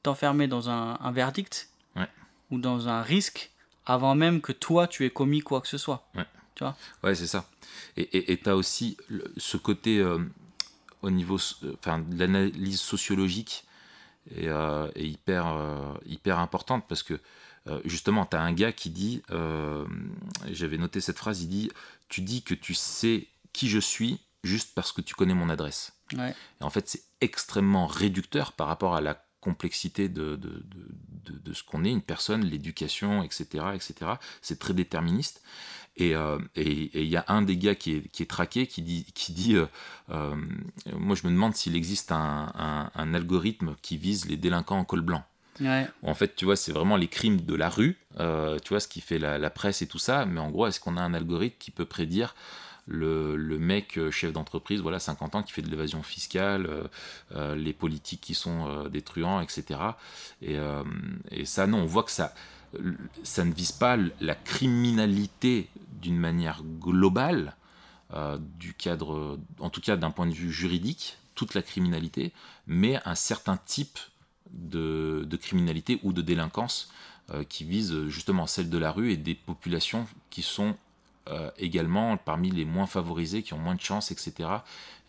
t'enfermer dans un, un verdict Ouais. ou dans un risque avant même que toi tu aies commis quoi que ce soit. Ouais. Tu vois? Ouais, c'est ça. Et tu as aussi le- ce côté euh, au niveau euh, enfin, de l'analyse sociologique est, euh, est hyper, euh, hyper importante parce que justement, tu as un gars qui dit, j'avais noté cette phrase, il dit, tu dis que tu sais qui je suis juste parce que tu connais mon adresse. Ouais. Et en fait, c'est extrêmement réducteur par rapport à la complexité de, de, de, de- de ce qu'on est, une personne, l'éducation, etc. etc. C'est très déterministe. Et euh, et- et il y a un des gars qui est, qui est traqué qui dit, qui dit euh, euh, Moi, je me demande s'il existe un, un- un algorithme qui vise les délinquants en col blanc. Ouais. En fait, tu vois, c'est vraiment les crimes de la rue, euh, tu vois, ce qui fait la, la presse et tout ça. Mais en gros, est-ce qu'on a un algorithme qui peut prédire le, mec euh, chef d'entreprise, voilà, 50 ans, qui fait de l'évasion fiscale, euh, euh, les politiques qui sont des truands, etc. Et, et ça, non, on voit que ça, ça ne vise pas la criminalité d'une manière globale, du cadre, en tout cas d'un point de vue juridique, toute la criminalité, mais un certain type de, de criminalité ou de délinquance qui vise justement celle de la rue et des populations qui sont euh, également parmi les moins favorisées, qui ont moins de chance, etc.,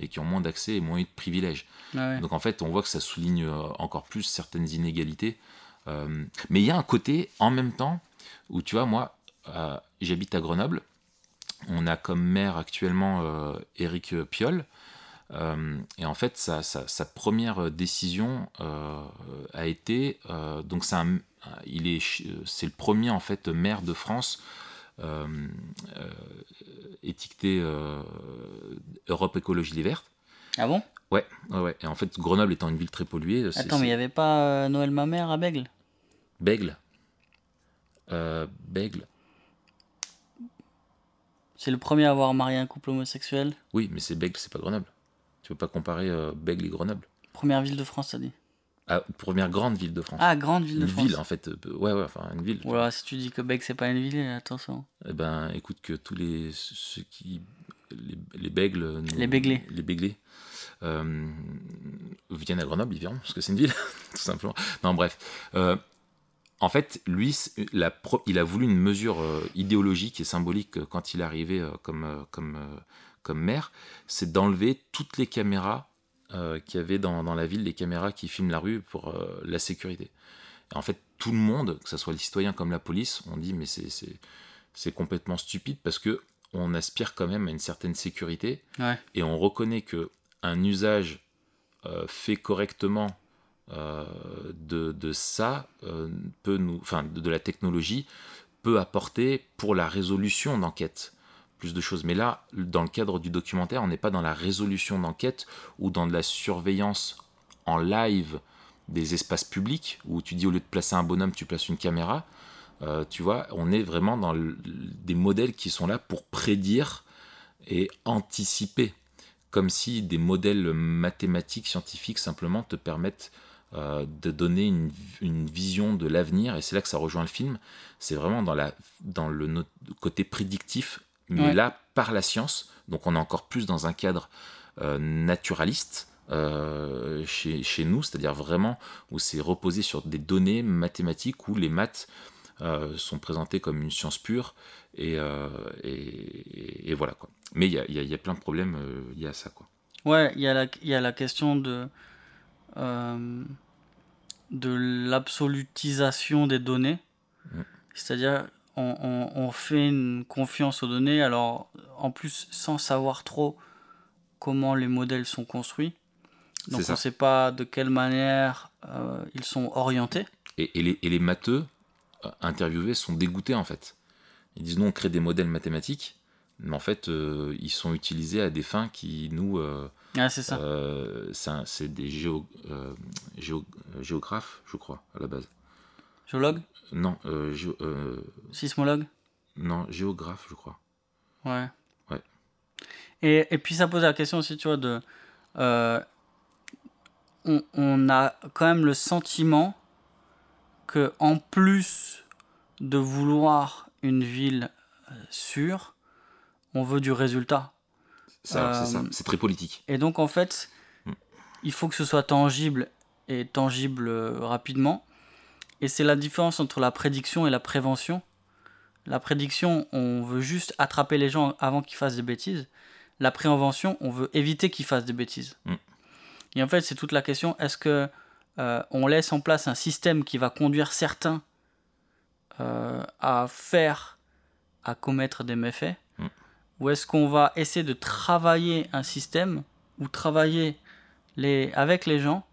et qui ont moins d'accès et moins de privilèges. Ouais. Donc en fait, on voit que ça souligne euh, encore plus certaines inégalités. Euh, mais il y a un côté, en même temps, où tu vois, moi, euh, j'habite à Grenoble. On a comme maire actuellement Éric Piolle. Et en fait, sa, sa- sa première décision a été, donc c'est il est, c'est le premier en fait maire de France étiqueté euh, Europe Écologie Les Verts. Ah bon? Ouais, ouais, ouais. Et en fait, Grenoble étant une ville très polluée, c'est Attends, mais il n'y avait pas euh, Noël ma mère à Bègle? Bègle. Euh, Bègle. C'est le premier à avoir marié un couple homosexuel? Oui, mais c'est Bègle, c'est pas Grenoble. Tu peux pas comparer euh, Bègle et Grenoble. Première ville de France, ça dit? Ah, première grande ville de France. Ah, grande ville de une France. ville, en fait. euh, Ouais, ouais, enfin, une ville. Voilà, si tu dis que Bègle c'est pas une ville, attention. Eh ben, écoute, que tous les. ceux qui. Les, les Bègles. Les Béglés. Les Béglés. euh, viennent à Grenoble, ils verront, parce que c'est une ville, tout simplement. Non, bref. Euh, en fait, lui, c'est- la pro- il a voulu une mesure euh, idéologique et symbolique quand il est arrivé comme, comme, comme maire, c'est d'enlever toutes les caméras euh, qu'il y avait dans, dans la ville, les caméras qui filment la rue pour euh, la sécurité. Et en fait, tout le monde, que ce soit les citoyens comme la police, on dit mais c'est- complètement stupide parce que on aspire quand même à une certaine sécurité Ouais. et on reconnaît que un usage euh, fait correctement euh, de, de ça peut nous, enfin de, de la technologie peut apporter pour la résolution d'enquête plus de choses. Mais là, dans le cadre du documentaire, on n'est pas dans la résolution d'enquête ou dans de la surveillance en live des espaces publics où tu dis au lieu de placer un bonhomme, tu places une caméra. Euh, tu vois, on est vraiment dans des modèles qui sont là pour prédire et anticiper, comme si des modèles mathématiques, scientifiques simplement te permettent euh, de donner une, vision de l'avenir. Et c'est là que ça rejoint le film. C'est vraiment dans, le côté prédictif, mais Ouais. là par la science. Donc on est encore plus dans un cadre euh, naturaliste. euh, chez, chez nous, c'est-à-dire vraiment où c'est reposé sur des données mathématiques où les maths euh, sont présentés comme une science pure et, et, et voilà quoi. Mais il y y y a plein de problèmes liés à ça quoi. Ouais, il y, a la- il y a la question de, de l'absolutisation des données. Mm. C'est-à-dire, on, on- on fait une confiance aux données, alors en plus sans savoir trop comment les modèles sont construits. Donc on ne sait pas de quelle manière euh, ils sont orientés. Et, et les, et les matheux euh, interviewés sont dégoûtés en fait. Ils disent non, on crée des modèles mathématiques, mais en fait euh, ils sont utilisés à des fins qui nous... euh, Ah, c'est ça. euh, c'est des géo, géo- géographes, je crois, à la base. Géologue Non, euh, euh, Sismologue non géographe, je crois. Ouais. Ouais. Et, et puis ça pose la question aussi, tu vois, de... euh, on, on a quand même le sentiment que en plus de vouloir une ville euh, sûre, on veut du résultat. Ça, c'est ça, c'est très politique. Et donc en fait, Mm. il faut que ce soit tangible et tangible euh, rapidement. Et c'est la différence entre la prédiction et la prévention. La prédiction, on veut juste attraper les gens avant qu'ils fassent des bêtises. La prévention, on veut éviter qu'ils fassent des bêtises. Mm. Et en fait, c'est toute la question est-ce que euh, on laisse en place un système qui va conduire certains euh, à faire, à commettre des méfaits? Mm. Ou est-ce qu'on va essayer de travailler un système ou travailler les, avec les gens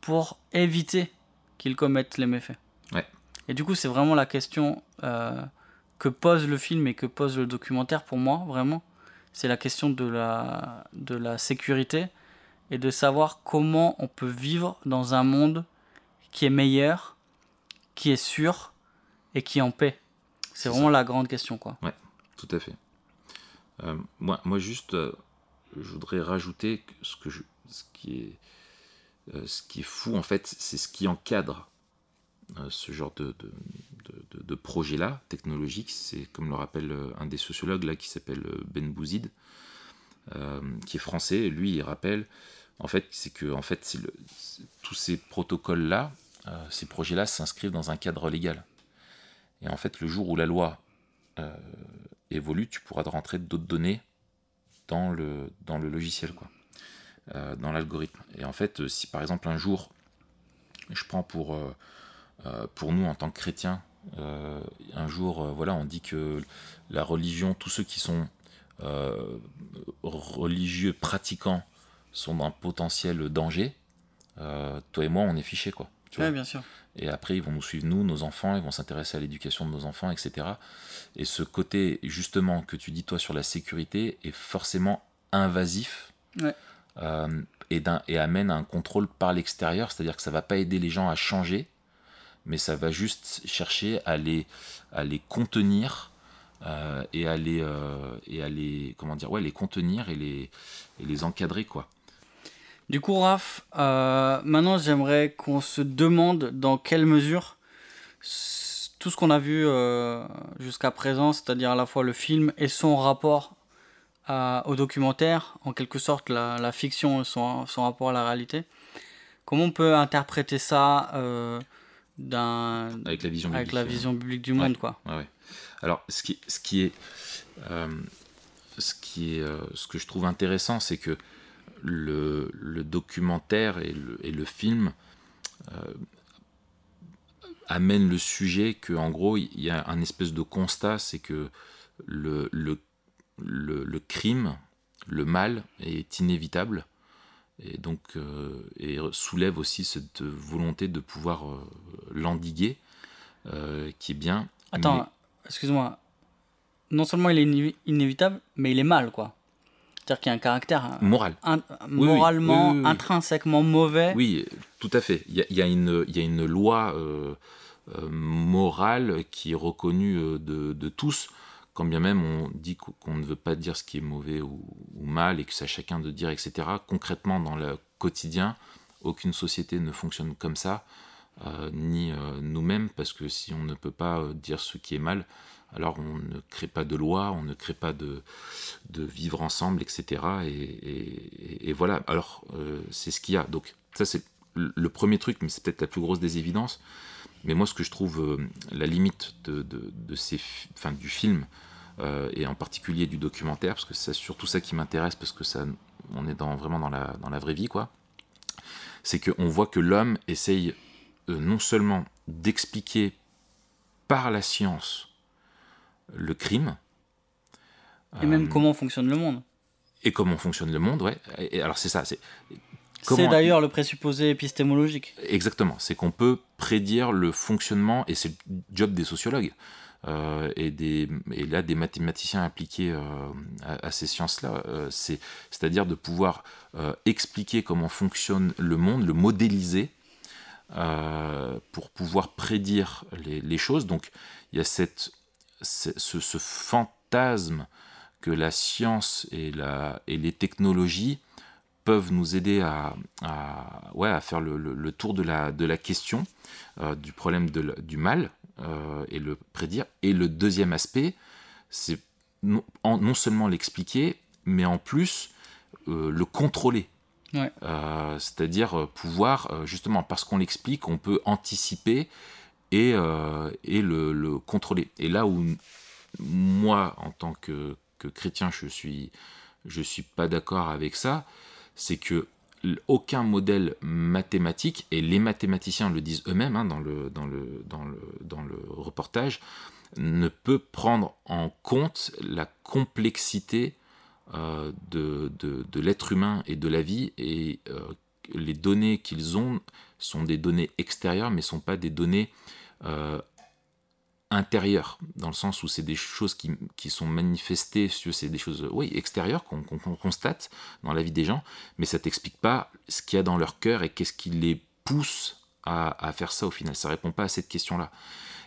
pour éviter qu'ils commettent les méfaits Ouais. Et du coup, c'est vraiment la question euh, que pose le film et que pose le documentaire pour moi, vraiment. C'est la question de la, de la sécurité et de savoir comment on peut vivre dans un monde qui est meilleur, qui est sûr et qui est en paix. C'est vraiment la grande question, quoi. Tout à fait. Euh, moi, moi, juste, euh, je voudrais rajouter ce, que je, ce, qui est, ce qui est fou, en fait, c'est ce qui encadre euh, ce genre de, projet-là, technologique. C'est, comme le rappelle euh, un des sociologues là, qui s'appelle euh, Ben Bouzid, euh, qui est français. Lui, il rappelle, en fait, c'est que en fait, tous ces protocoles-là, euh, ces projets-là s'inscrivent dans un cadre légal. Et en fait, le jour où la loi euh, évolue, tu pourras rentrer d'autres données dans le, dans le logiciel, quoi, euh, dans l'algorithme. Et en fait, euh, si par exemple un jour, je prends pour, euh, pour nous en tant que chrétiens, un jour, voilà, on dit que la religion, tous ceux qui sont religieux, pratiquants, sont d'un potentiel danger, toi et moi, on est fichés, quoi. Tu vois. Ouais, bien sûr. Et après, ils vont nous suivre, nous, nos enfants, ils vont s'intéresser à l'éducation de nos enfants, etc. Et ce côté, justement, que tu dis, toi, sur la sécurité, est forcément invasif Ouais. Euh, et, amène un contrôle par l'extérieur, c'est-à-dire que ça va pas aider les gens à changer, mais ça va juste chercher à les, contenir euh, et, à les, euh, à les, comment dire, ouais, les contenir et les, encadrer, quoi. Du coup, Raph, maintenant j'aimerais qu'on se demande dans quelle mesure tout ce qu'on a vu jusqu'à présent, c'est-à-dire à la fois le film et son rapport à- au documentaire, en quelque sorte la, la fiction son, son rapport à la réalité, comment on peut interpréter ça euh, d'un, Avec la vision avec biblique, la euh, vision publique du monde, quoi. Ouais, ouais. Alors, ce qui, ce qui est, euh, ce qui est, euh, ce que je trouve intéressant, c'est que le, le documentaire et le, et le film euh, amènent le sujet que, en gros, il y a un espèce de constat, c'est que le, le, le, le crime, le mal est inévitable et donc euh, et soulève aussi cette volonté de pouvoir euh, l'endiguer, euh, qui est bien. Attends, mais- excuse-moi. Non seulement il est iné- inévitable, mais il est mal, quoi. C'est-à-dire qu'il y a un caractère moral. moralement, oui, oui, oui. intrinsèquement mauvais. Oui, tout à fait. Il y a, il y a une, il y a une loi morale qui est reconnue de, de tous, quand bien même on dit qu'o- qu'on ne veut pas dire ce qui est mauvais ou, mal et que c'est à chacun de dire, etc. Concrètement, dans le quotidien, aucune société ne fonctionne comme ça, euh, ni euh, nous-mêmes, parce que si on ne peut pas euh, dire ce qui est mal, alors on ne crée pas de loi, on ne crée pas de, vivre ensemble, etc. Et, voilà, alors c'est ce qu'il y a. Donc ça c'est le premier truc, mais c'est peut-être la plus grosse des évidences. Mais moi ce que je trouve la limite de, ces, du film, euh, et en particulier du documentaire, parce que c'est surtout ça qui m'intéresse, parce que ça, on est dans, vraiment dans la, dans la vraie vie, quoi, c'est qu'on voit que l'homme essaye euh, non seulement d'expliquer par la science le crime, Et même euh, comment fonctionne le monde. et comment fonctionne le monde, ouais. Et, et alors c'est ça, c'est d'ailleurs le présupposé épistémologique. exactement, c'est qu'on peut prédire le fonctionnement et c'est le job des sociologues et des et là des mathématiciens appliqués euh, à, ces sciences-là, euh, c'est c'est-à-dire de pouvoir euh, expliquer comment fonctionne le monde, le modéliser euh, pour pouvoir prédire les, choses. Donc il y a cette, ce, fantasme que la science et, la, et les technologies peuvent nous aider à, ouais, à faire le, le- tour de la, de la question, euh, du problème de du mal, euh, et le prédire. Et le deuxième aspect, c'est non, en- non seulement l'expliquer, mais en plus euh, le contrôler. Ouais. Euh, C'est-à-dire pouvoir, justement, parce qu'on l'explique, on peut anticiper et, et le, le, contrôler. Et là où moi, en tant que, que chrétien, je suis, je suis pas d'accord avec ça, c'est que aucun modèle mathématique, et les mathématiciens le disent eux-mêmes hein, dans, le, reportage, ne peut prendre en compte la complexité euh, de l'être humain et de la vie, et euh, les données qu'ils ont sont des données extérieures, mais ne sont pas des données euh, intérieures, dans le sens où c'est des choses qui, qui sont manifestées, c'est des choses oui, extérieures qu'on constate dans la vie des gens, mais ça t'explique pas ce qu'il y a dans leur cœur et qu'est-ce qui les pousse à, à, faire ça au final. Ça répond pas à cette question-là.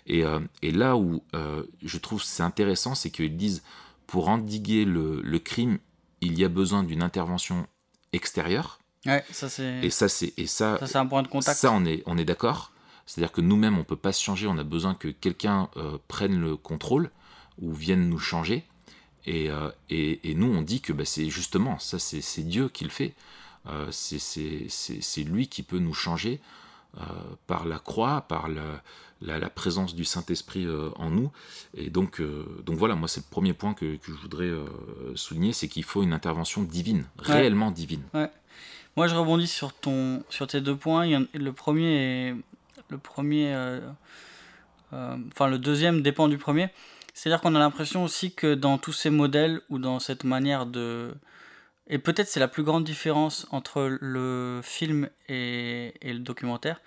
Et, euh, et, là où euh, je trouve c'est intéressant, c'est qu'ils disent pour endiguer le, le, crime, il y a besoin d'une intervention extérieure. Ouais, ça c'est. Et ça c'est et ça. Ça c'est un point de contact. Ça on est on est d'accord. C'est-à-dire que nous-mêmes, on ne peut pas se changer, on a besoin que quelqu'un euh, prenne le contrôle ou vienne nous changer. Et, euh, et, et nous, on dit que bah, c'est justement, ça c'est Dieu qui le fait. Euh, c'est lui qui peut nous changer par la croix, par la, la, la présence du Saint-Esprit en nous. Et donc, donc voilà, moi c'est le premier point que, que je voudrais souligner, c'est qu'il faut une intervention divine, Ouais. réellement divine. Ouais. Moi, je rebondis sur, ton, sur tes deux points. Le premier, est- le premier, euh, euh, enfin le deuxième dépend du premier. C'est-à-dire qu'on a l'impression aussi que dans tous ces modèles ou dans cette manière de, et peut-être c'est la plus grande différence entre le film et, et le documentaire,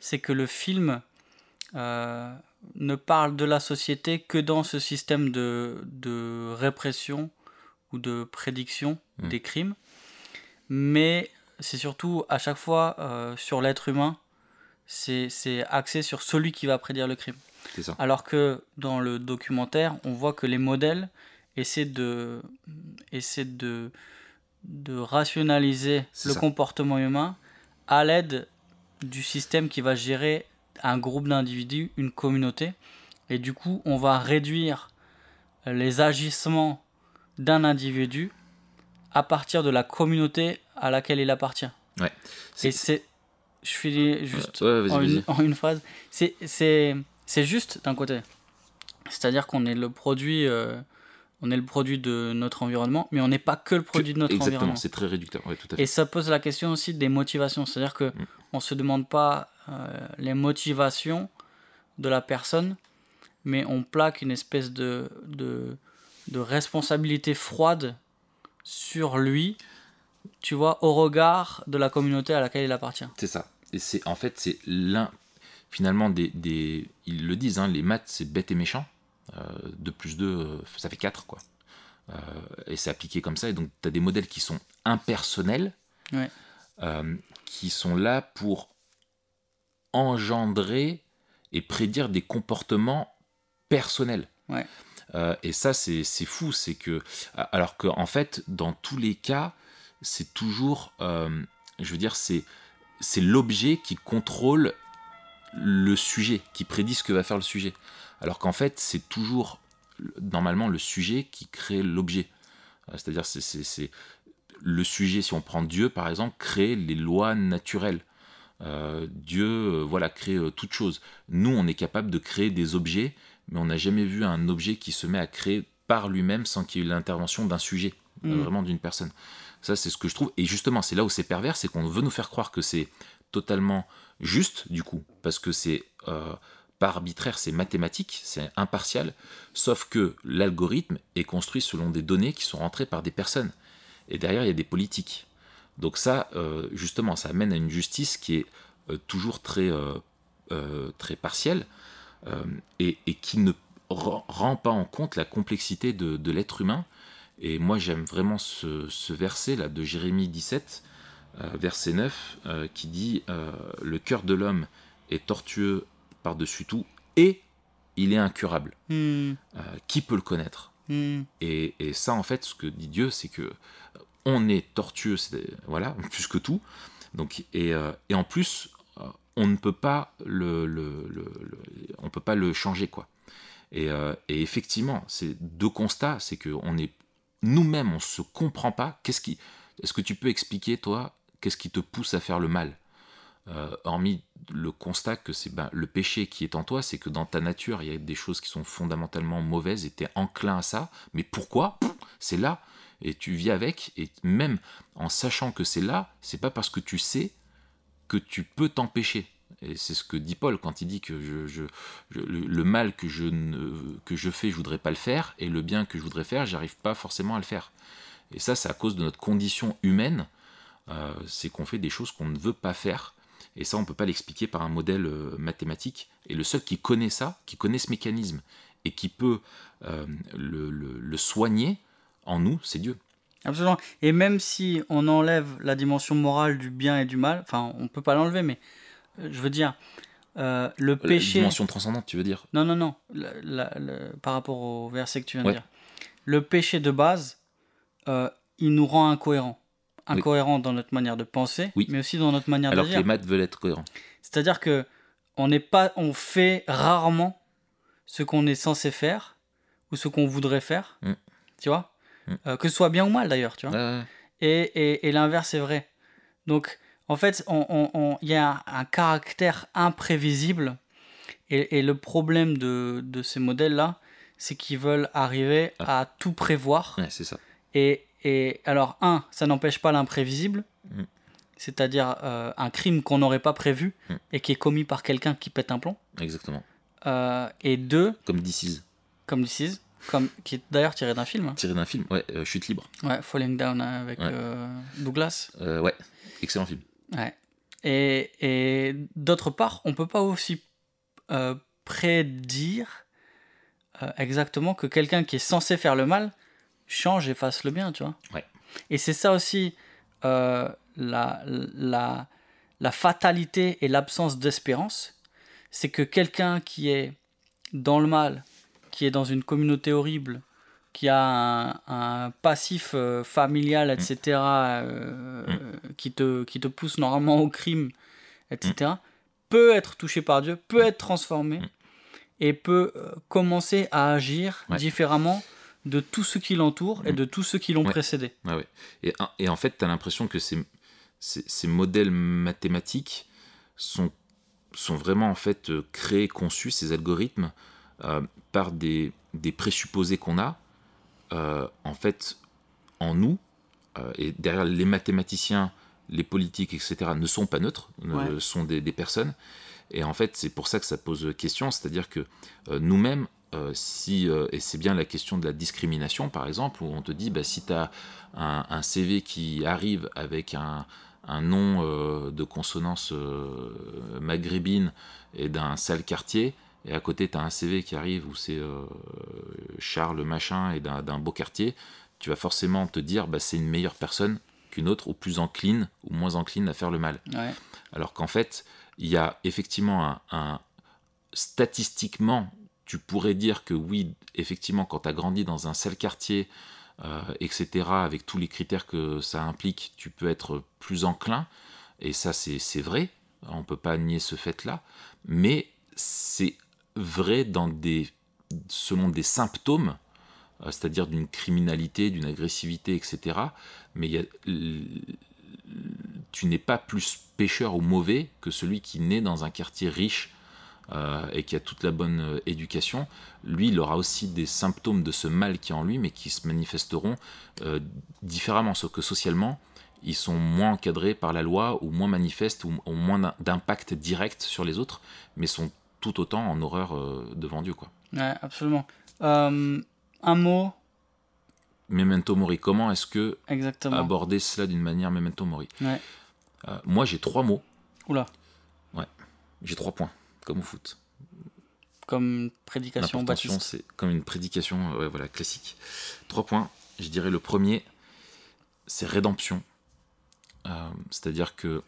c'est que le film euh, ne parle de la société que dans ce système de, de répression ou de prédiction Mm. des crimes, mais c'est surtout à chaque fois euh, sur l'être humain, c'est axé sur celui qui va prédire le crime. Ça. Alors que dans le documentaire, on voit que les modèles essaient de, essaient de, de rationaliser le ça. comportement humain à l'aide du système qui va gérer un groupe d'individus, une communauté. Et du coup, on va réduire les agissements d'un individu à partir de la communauté à laquelle il appartient. Ouais. Et c'est... Je finis juste Ouais, en, une, en une phrase. C'est, juste d'un côté. C'est-à-dire qu'on est le produit, euh, on est le produit de notre environnement, mais on n'est pas que le produit de notre Exactement, environnement. c'est très réducteur. Ouais, tout à fait. Et ça pose la question aussi des motivations. C'est-à-dire que Mm. on se demande pas euh, les motivations de la personne, mais on plaque une espèce de, de, de responsabilité froide sur lui, tu vois, au regard de la communauté à laquelle il appartient. C'est ça. Et c'est en fait c'est l'un finalement des, des ils le disent hein, les maths c'est bête et méchant. Euh, 2 plus 2 ça fait 4 quoi. Euh, et c'est appliqué comme ça et donc tu as des modèles qui sont impersonnels Ouais. euh, qui sont là pour engendrer et prédire des comportements personnels. Ouais. Euh, et ça, c'est c'est fou, c'est que, alors qu'en en fait, dans tous les cas, c'est toujours, euh, je veux dire, c'est c'est l'objet qui contrôle le sujet, qui prédit ce que va faire le sujet. Alors qu'en fait, c'est toujours normalement le sujet qui crée l'objet. Euh, C'est-à-dire, c'est- le sujet, si on prend Dieu par exemple, crée les lois naturelles. Euh, Dieu, euh, voilà, crée euh, toute chose. Nous, on est capable de créer des objets, mais on n'a jamais vu un objet qui se met à créer par lui-même sans qu'il y ait l'intervention d'un sujet, Mm. vraiment d'une personne. Ça, c'est ce que je trouve. Et justement, c'est là où c'est pervers, c'est qu'on veut nous faire croire que c'est totalement juste, du coup, parce que c'est euh, pas arbitraire, c'est mathématique, c'est impartial, sauf que l'algorithme est construit selon des données qui sont rentrées par des personnes. Et derrière, il y a des politiques. Donc ça, euh, justement, ça amène à une justice qui est euh, toujours très, euh, très partielle et, qui ne ren- rend pas en compte la complexité de l'être humain. Et moi, j'aime vraiment ce, ce verset là de Jérémie 17, euh, verset 9, euh, qui dit euh, Le cœur de l'homme est tortueux par-dessus tout et il est incurable. Hmm, Euh, qui peut le connaître? Hmm, et, et ça, en fait, ce que dit Dieu, c'est que on est tortueux, voilà, plus que tout. Donc, et, et en plus, on ne peut pas le, le- le- le- on peut pas le changer, quoi. Et, euh, et effectivement, c'est deux constats, c'est que on est nous-mêmes, on se comprend pas. Qu'est-ce qui, est-ce que tu peux expliquer, toi, qu'est-ce qui te pousse à faire le mal? Euh, hormis le constat que c'est ben, le péché qui est en toi, c'est que dans ta nature, il y a des choses qui sont fondamentalement mauvaises et tu es enclin à ça. Mais pourquoi? C'est là. Et tu vis avec. Et même en sachant que c'est là, c'est pas parce que tu sais que tu peux t'empêcher. Et c'est ce que dit Paul quand il dit que le, mal que je, ne, que je fais, je voudrais pas le faire, et le bien que je voudrais faire, j'arrive pas forcément à le faire. Et ça, c'est à cause de notre condition humaine, euh, c'est qu'on fait des choses qu'on ne veut pas faire. Et ça, on ne peut pas l'expliquer par un modèle euh, mathématique. Et le seul qui connaît ça, qui connaît ce mécanisme, et qui peut euh, le, le soigner en nous, c'est Dieu. Absolument. Et même si on enlève la dimension morale du bien et du mal, enfin, on ne peut pas l'enlever, mais je veux dire, euh, le péché. La dimension transcendante, tu veux dire Non, non, non. par rapport au verset que tu viens de dire. Le péché de base, euh, il nous rend incohérents. Incohérents dans notre manière de penser, mais aussi dans notre manière de dire. Alors que les maths veulent être cohérents. C'est-à-dire que on n'est pas, on fait rarement ce qu'on est censé faire ou ce qu'on voudrait faire. Mm. Tu vois? Mm. euh, Que ce soit bien ou mal d'ailleurs, tu vois. Et, et, et l'inverse est vrai. Donc, en fait, il y a un, caractère imprévisible. Et, le problème de, ces modèles-là, c'est qu'ils veulent arriver ah. à tout prévoir. Ouais, c'est ça. Et, et, alors, un, ça n'empêche pas l'imprévisible. Mm. C'est-à-dire euh, un crime qu'on n'aurait pas prévu mm. et qui est commis par quelqu'un qui pète un plomb. Exactement. Euh, et deux. Comme DC's. Comme DC's. Comme, qui est d'ailleurs tiré d'un film. Tiré d'un film, ouais, euh, Chute libre. Ouais, Falling Down avec Douglas. ouais, excellent film. Ouais. Et, et d'autre part, on peut pas aussi euh, prédire euh, exactement que quelqu'un qui est censé faire le mal change et fasse le bien, tu vois. Ouais. Et c'est ça aussi euh, la, la, la fatalité et l'absence d'espérance. C'est que quelqu'un qui est dans le mal, qui est dans une communauté horrible, qui a un, passif euh, familial, etc., euh, mm. qui, te, qui te pousse normalement au crime, etc., mm. peut être touché par Dieu, peut être transformé mm. et peut euh, commencer à agir différemment de tous ceux qui l'entourent et de tous ceux qui l'ont précédé. Ouais, et, et, en fait, tu as l'impression que ces, ces, modèles mathématiques sont, sont vraiment en fait créés, conçus, ces algorithmes, par des, des présupposés qu'on a, en fait, en nous, euh, et derrière les mathématiciens, les politiques, etc., ne sont pas neutres, ne sont des, personnes. Et en fait, c'est pour ça que ça pose question, c'est-à-dire que euh, nous-mêmes, si, et c'est bien la question de la discrimination, par exemple, où on te dit, bah, si tu as un, CV qui arrive avec un, un nom de consonance maghrébine et d'un sale quartier, et à côté, tu as un CV qui arrive où c'est euh, Charles machin et d'un beau quartier, tu vas forcément te dire bah, c'est une meilleure personne qu'une autre, ou plus encline, ou moins encline à faire le mal. Alors qu'en fait, il y a effectivement un, Statistiquement, tu pourrais dire que oui, effectivement, quand tu as grandi dans un seul quartier, euh, etc., avec tous les critères que ça implique, tu peux être plus enclin. Et ça, c'est vrai. On ne peut pas nier ce fait-là. Mais vrai dans des, selon des symptômes, euh, c'est-à-dire d'une criminalité, d'une agressivité, etc. Mais y a, tu n'es pas plus pécheur ou mauvais que celui qui naît dans un quartier riche euh, et qui a toute la bonne euh, éducation. Lui, il aura aussi des symptômes de ce mal qui est en lui, mais qui se manifesteront différemment, sauf que socialement, ils sont moins encadrés par la loi ou moins manifestes ou ont moins d'impact direct sur les autres, mais sont tout autant en horreur euh, devant Dieu. Quoi. Ouais, absolument. Euh, un mot Memento Mori. Comment est-ce que Exactement. aborder cela d'une manière Memento Mori? Ouais. Euh, moi, j'ai trois mots. Oula. Ouais. J'ai trois points, comme au foot. Comme prédication baptiste. c'est comme une prédication ouais, voilà, classique. Trois points. Je dirais le premier, c'est rédemption. C'est-à-dire que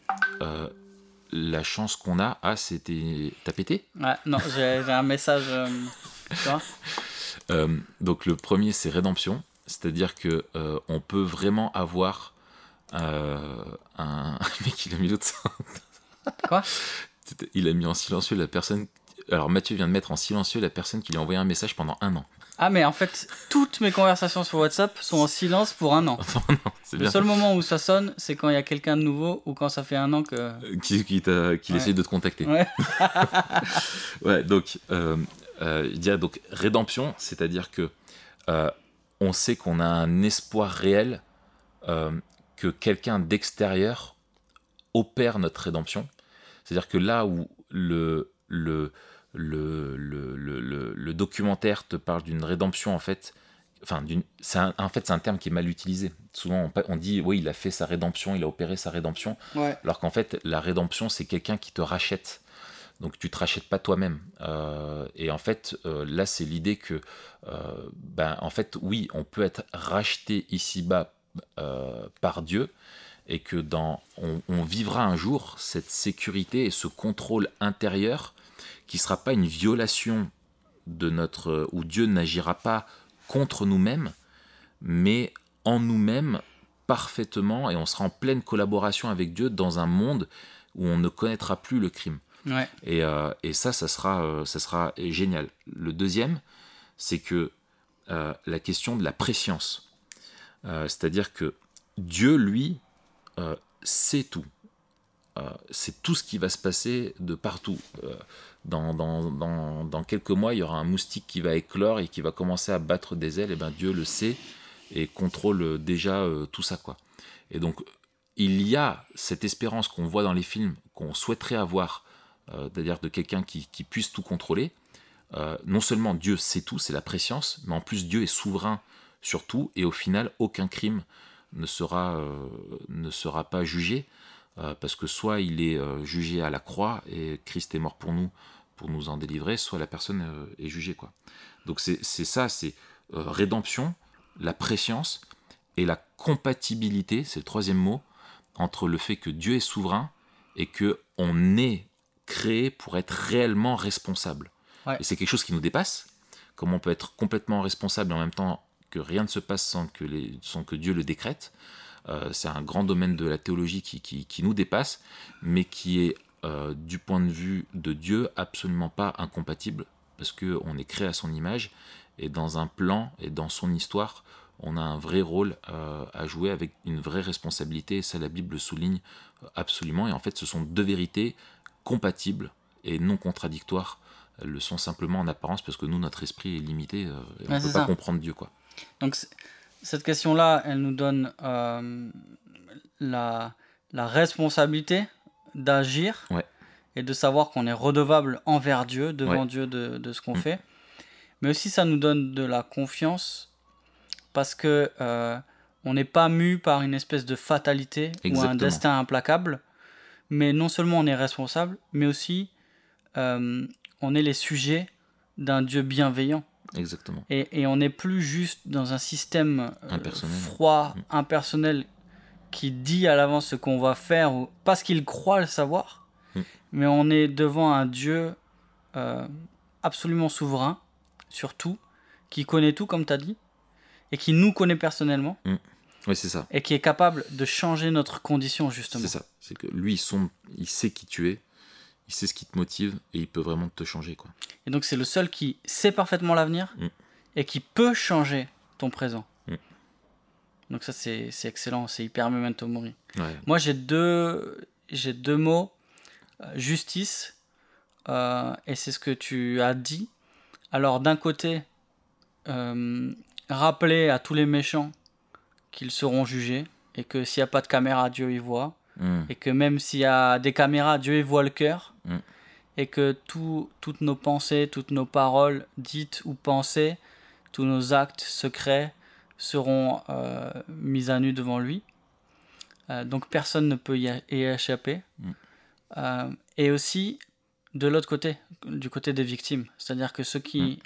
la chance qu'on a, ah, c'était. T'as pété Ouais, non, j'ai un message. Euh, euh, donc, le premier, c'est rédemption. C'est-à-dire que euh, on peut vraiment avoir un. mec, il a mis l'autre Quoi? Il a mis en silencieux la personne Alors Mathieu vient de mettre en silencieux la personne qui lui a envoyé un message pendant un an. Ah, mais en fait, toutes mes conversations sur WhatsApp sont en silence pour un an. Le bien. seul moment où ça sonne, c'est quand il y a quelqu'un de nouveau ou quand ça fait un an que. Euh, Qui, qui, t'a- qui Ouais. essaye de te contacter. Ouais. Ouais, donc, euh, euh, je dirais donc rédemption, c'est-à-dire que euh, on sait qu'on a un espoir réel euh, que quelqu'un d'extérieur opère notre rédemption. C'est-à-dire que là où le, le, le, le, le, le- documentaire te parle d'une rédemption, en fait, enfin, d'une, c'est un- en fait, c'est un terme qui est mal utilisé. Souvent, on, dit, oui, il a fait sa rédemption, il a opéré sa rédemption. Ouais. Alors qu'en fait, la rédemption, c'est quelqu'un qui te rachète. Donc tu te rachètes pas toi-même. Euh, et en fait, euh, là, c'est l'idée que, euh, ben, en fait, oui, on peut être racheté ici-bas par Dieu, et que dans, on, on vivra un jour cette sécurité et ce contrôle intérieur qui sera pas une violation de notre, où Dieu n'agira pas contre nous-mêmes, mais en nous-mêmes parfaitement, et on sera en pleine collaboration avec Dieu dans un monde où on ne connaîtra plus le crime. Ouais. Et, euh, et ça, ça sera, euh, ça sera génial. Le deuxième, c'est que euh, la question de la préscience. Euh, C'est-à-dire que Dieu, lui, euh, sait tout. Euh, c'est tout ce qui va se passer de partout. Euh, dans, quelques mois, il y aura un moustique qui va éclore et qui va commencer à battre des ailes. Et ben Dieu le sait et contrôle déjà euh, tout ça. quoi. Et donc, il y a cette espérance qu'on voit dans les films, qu'on souhaiterait avoir, c'est-à-dire de quelqu'un qui, puisse tout contrôler. Non seulement Dieu sait tout, c'est la préscience, mais en plus Dieu est souverain sur tout, et au final, aucun crime ne sera, ne sera pas jugé, parce que soit il est euh, jugé à la croix, et Christ est mort pour nous, pour nous en délivrer, soit la personne euh, est jugée. Quoi. Donc c'est ça, c'est euh, rédemption, la préscience, et la compatibilité, c'est le troisième mot, entre le fait que Dieu est souverain et que on est créé pour être réellement responsable. Ouais. Et c'est quelque chose qui nous dépasse. Comment on peut être complètement responsable et en même temps que rien ne se passe sans que, les, sans que Dieu le décrète. Euh, c'est un grand domaine de la théologie qui, qui, qui nous dépasse, mais qui est, euh, du point de vue de Dieu, absolument pas incompatible, parce qu'on est créé à son image, et dans un plan et dans son histoire, on a un vrai rôle euh, à jouer avec une vraie responsabilité, et ça la Bible le souligne absolument, et en fait ce sont deux vérités compatibles et non contradictoires. Elles le sont simplement en apparence parce que nous, notre esprit est limité, euh, et on ne peut pas comprendre Dieu. quoi. Donc cette question-là, elle nous donne euh, la, la responsabilité d'agir Ouais. et de savoir qu'on est redevable envers Dieu, devant Ouais. Dieu de, de ce qu'on Mm. fait. Mais aussi ça nous donne de la confiance parce que euh, on n'est pas mu par une espèce de fatalité ou un destin implacable. Mais non seulement on est responsable, mais aussi euh, on est les sujets d'un Dieu bienveillant. Exactement. Et, et on n'est plus juste dans un système euh, Impersonnel. froid, Mm. impersonnel, qui dit à l'avance ce qu'on va faire, ou, parce qu'il croit le savoir, Mm. mais on est devant un Dieu euh, absolument souverain sur tout, qui connaît tout, comme tu as dit, et qui nous connaît personnellement, Oui, c'est ça. et qui est capable de changer notre condition, justement. C'est ça. C'est que lui, son- il sait qui tu es, il sait ce qui te motive et il peut vraiment te changer. quoi. Et donc c'est le seul qui sait parfaitement l'avenir, Mm. et qui peut changer ton présent. Mm. Donc ça c'est excellent, c'est hyper memento mori. Ouais. Moi, j'ai deux, j'ai deux mots euh, justice, euh, et c'est ce que tu as dit. Alors, d'un côté, euh, rappeler à tous les méchants qu'ils seront jugés, et que s'il n'y a pas de caméra, Dieu y voit, Mm. et que même s'il y a des caméras, Dieu y voit le cœur, Mm. et que tout- toutes nos pensées, toutes nos paroles dites ou pensées, tous nos actes secrets seront euh, mis à nu devant lui. Euh, donc personne ne peut y, échapper. Mm. Euh, et aussi, de l'autre côté, du côté des victimes, c'est-à-dire que ceux qui,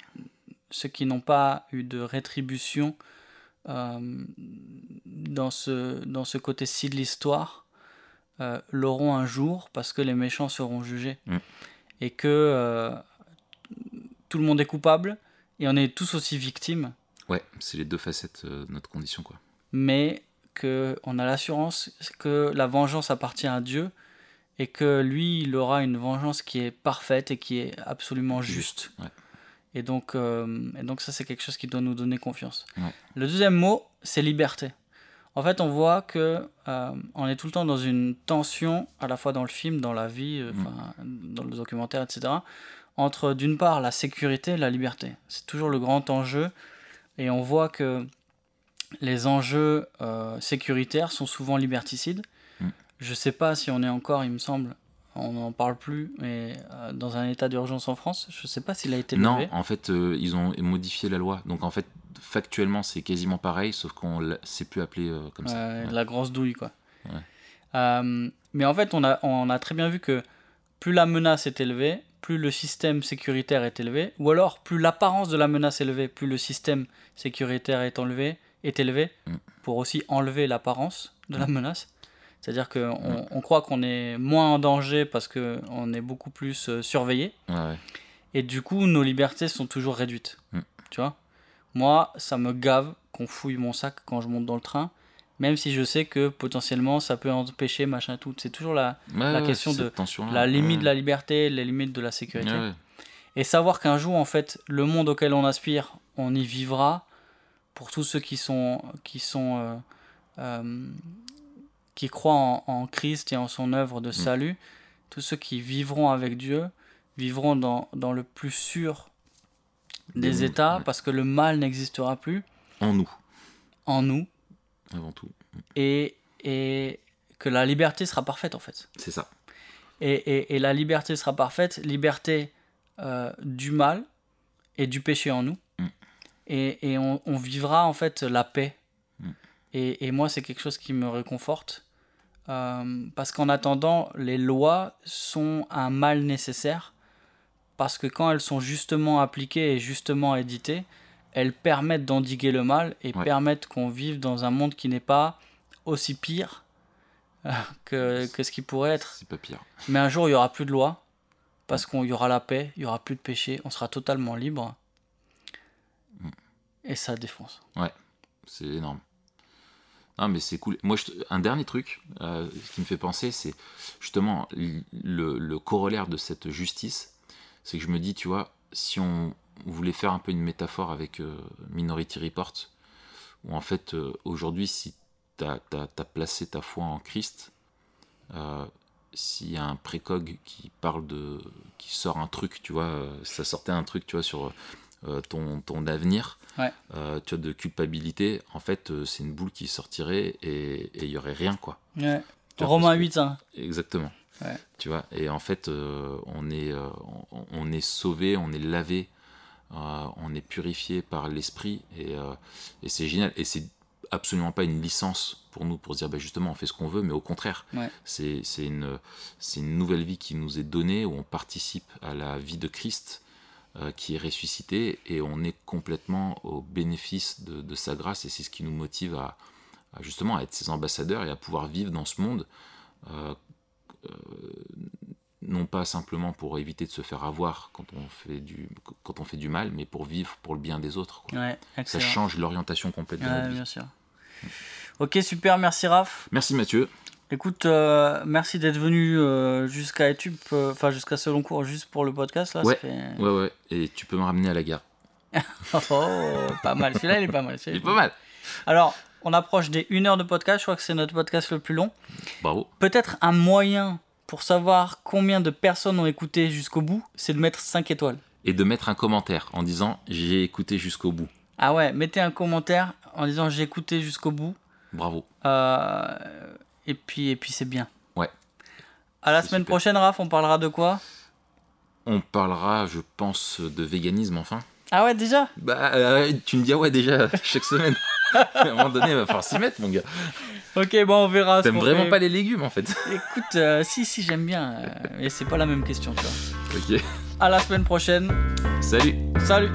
ceux qui n'ont pas eu de rétribution dans, ce, dans ce côté-ci de l'histoire, euh, l'auront un jour parce que les méchants seront jugés. Mm. Et que euh, tout le monde est coupable et on est tous aussi victimes, Ouais, c'est les deux facettes euh, de notre condition. quoi. mais qu'on a l'assurance que la vengeance appartient à Dieu et que lui, il aura une vengeance qui est parfaite et qui est absolument juste. ouais. Et donc, euh, et donc ça, c'est quelque chose qui doit nous donner confiance. Ouais. Le deuxième mot, c'est liberté. En fait, on voit que euh, on est tout le temps dans une tension, à la fois dans le film, dans la vie, euh, Mm. dans le documentaire, etc., entre d'une part la sécurité et la liberté. C'est toujours le grand enjeu. Et on voit que les enjeux euh, sécuritaires sont souvent liberticides. Mm. Je sais pas si on est encore, il me semble, on n'en parle plus, mais euh, dans un état d'urgence en France, je sais pas s'il a été Non, levé. en fait, euh, ils ont modifié la loi. Donc, en fait, factuellement, c'est quasiment pareil, sauf qu'on l'a- c'est plus appelé euh, comme ça. Ouais, la grosse douille, quoi. Ouais. Euh, mais en fait, on a, on a très bien vu que plus la menace est élevée, plus le système sécuritaire est élevé, ou alors plus l'apparence de la menace est élevée, plus le système sécuritaire est enlevé, est élevé, Mm. pour aussi enlever l'apparence de la menace. C'est-à-dire qu'on Mm. on croit qu'on est moins en danger parce qu'on est beaucoup plus euh, surveillé. Ouais, ouais. Et du coup, nos libertés sont toujours réduites. Mm. Tu vois? Moi, ça me gave qu'on fouille mon sac quand je monte dans le train, même si je sais que potentiellement ça peut empêcher, machin, tout. C'est toujours la, Ouais, La ouais, question de la limite Ouais. de la liberté, les limites de la sécurité. Et savoir qu'un jour, en fait, le monde auquel on aspire, on y vivra. Pour tous ceux qui sont, qui sont, euh, euh, qui croient en, en Christ et en son œuvre de salut, tous ceux qui vivront avec Dieu, vivront dans, dans le plus sûr des états, parce que le mal n'existera plus En nous, en nous, avant tout. et, et que la liberté sera parfaite, en fait. C'est ça. Et, et- et la liberté sera parfaite, liberté euh, du mal et du péché en nous. Mm. Et, et on, on vivra en fait la paix. Mm. Et, et moi, c'est quelque chose qui me réconforte. euh, parce qu'en attendant, les lois sont un mal nécessaire. Parce que quand elles sont justement appliquées et justement éditées, elles permettent d'endiguer le mal et Ouais. permettent qu'on vive dans un monde qui n'est pas aussi pire euh, que, que ce qui pourrait être. C'est pas pire. Mais un jour, il y aura plus de loi, parce qu'il y aura la paix, il y aura plus de péché, on sera totalement libre. Mm. Et ça défonce. C'est énorme. Non, mais c'est cool. Moi, je un dernier truc euh, qui me fait penser, c'est justement le corollaire de cette justice. C'est que je me dis, tu vois, si on voulait faire un peu une métaphore avec euh, Minority Report, où en fait, euh, aujourd'hui, si tu as, placé ta foi en Christ, euh, s'il y a un précog qui parle de. qui sort un truc, tu vois, ça sortait un truc, tu vois, sur ton, ton avenir, Ouais. tu vois, de culpabilité, en fait, c'est une boule qui sortirait et il y aurait rien, quoi. Ouais. Romain parce que- 8, hein. Exactement. Ouais. Tu vois, et en fait, euh, on, est, euh, on, on est sauvé, on est lavé, euh, on est purifié par l'esprit, et, et c'est génial. Et c'est absolument pas une licence pour nous pour se dire bah, justement on fait ce qu'on veut, mais au contraire, Ouais. c'est une, une nouvelle vie qui nous est donnée, où on participe à la vie de Christ qui est ressuscité, et on est complètement au bénéfice de, de sa grâce, et c'est ce qui nous motive à, à justement à être ses ambassadeurs et à pouvoir vivre dans ce monde. euh, non pas simplement pour éviter de se faire avoir quand on fait du, quand on fait du mal, mais pour vivre pour le bien des autres. quoi. Ouais, Ça change l'orientation complète de Ouais, notre vie. bien sûr. Ok, super, merci Raph. Merci Mathieu. Écoute, euh, merci d'être venu euh, jusqu'à YouTube, euh, enfin jusqu'à ce long cours, juste pour le podcast. Là, ça Ouais. fait- Ouais, ouais. Et tu peux me ramener à la gare. Oh, pas mal. Celui-là, il est pas mal. Il est pas mal. Alors, on approche des 1 heure de podcast. Je crois que c'est notre podcast le plus long. Bravo. Peut-être un moyen pour savoir combien de personnes ont écouté jusqu'au bout, c'est de mettre 5 étoiles. Et de mettre un commentaire en disant j'ai écouté jusqu'au bout. Ah ouais, mettez un commentaire en disant j'ai écouté jusqu'au bout. Bravo. Euh, et puis, et puis c'est bien. Ouais. À la semaine super. prochaine, Raph, on parlera de quoi? On parlera, je pense, de véganisme enfin. Ah ouais, déjà Bah, euh, tu me dis ah ouais déjà chaque semaine. à un moment donné, il va falloir s'y mettre, mon gars. Ok, bon, on verra. T'aimes vraiment fait. pas les légumes en fait. Écoute, euh, si, si, j'aime bien. euh, mais c'est pas la même question, tu vois. ok. À la semaine prochaine. Salut. Salut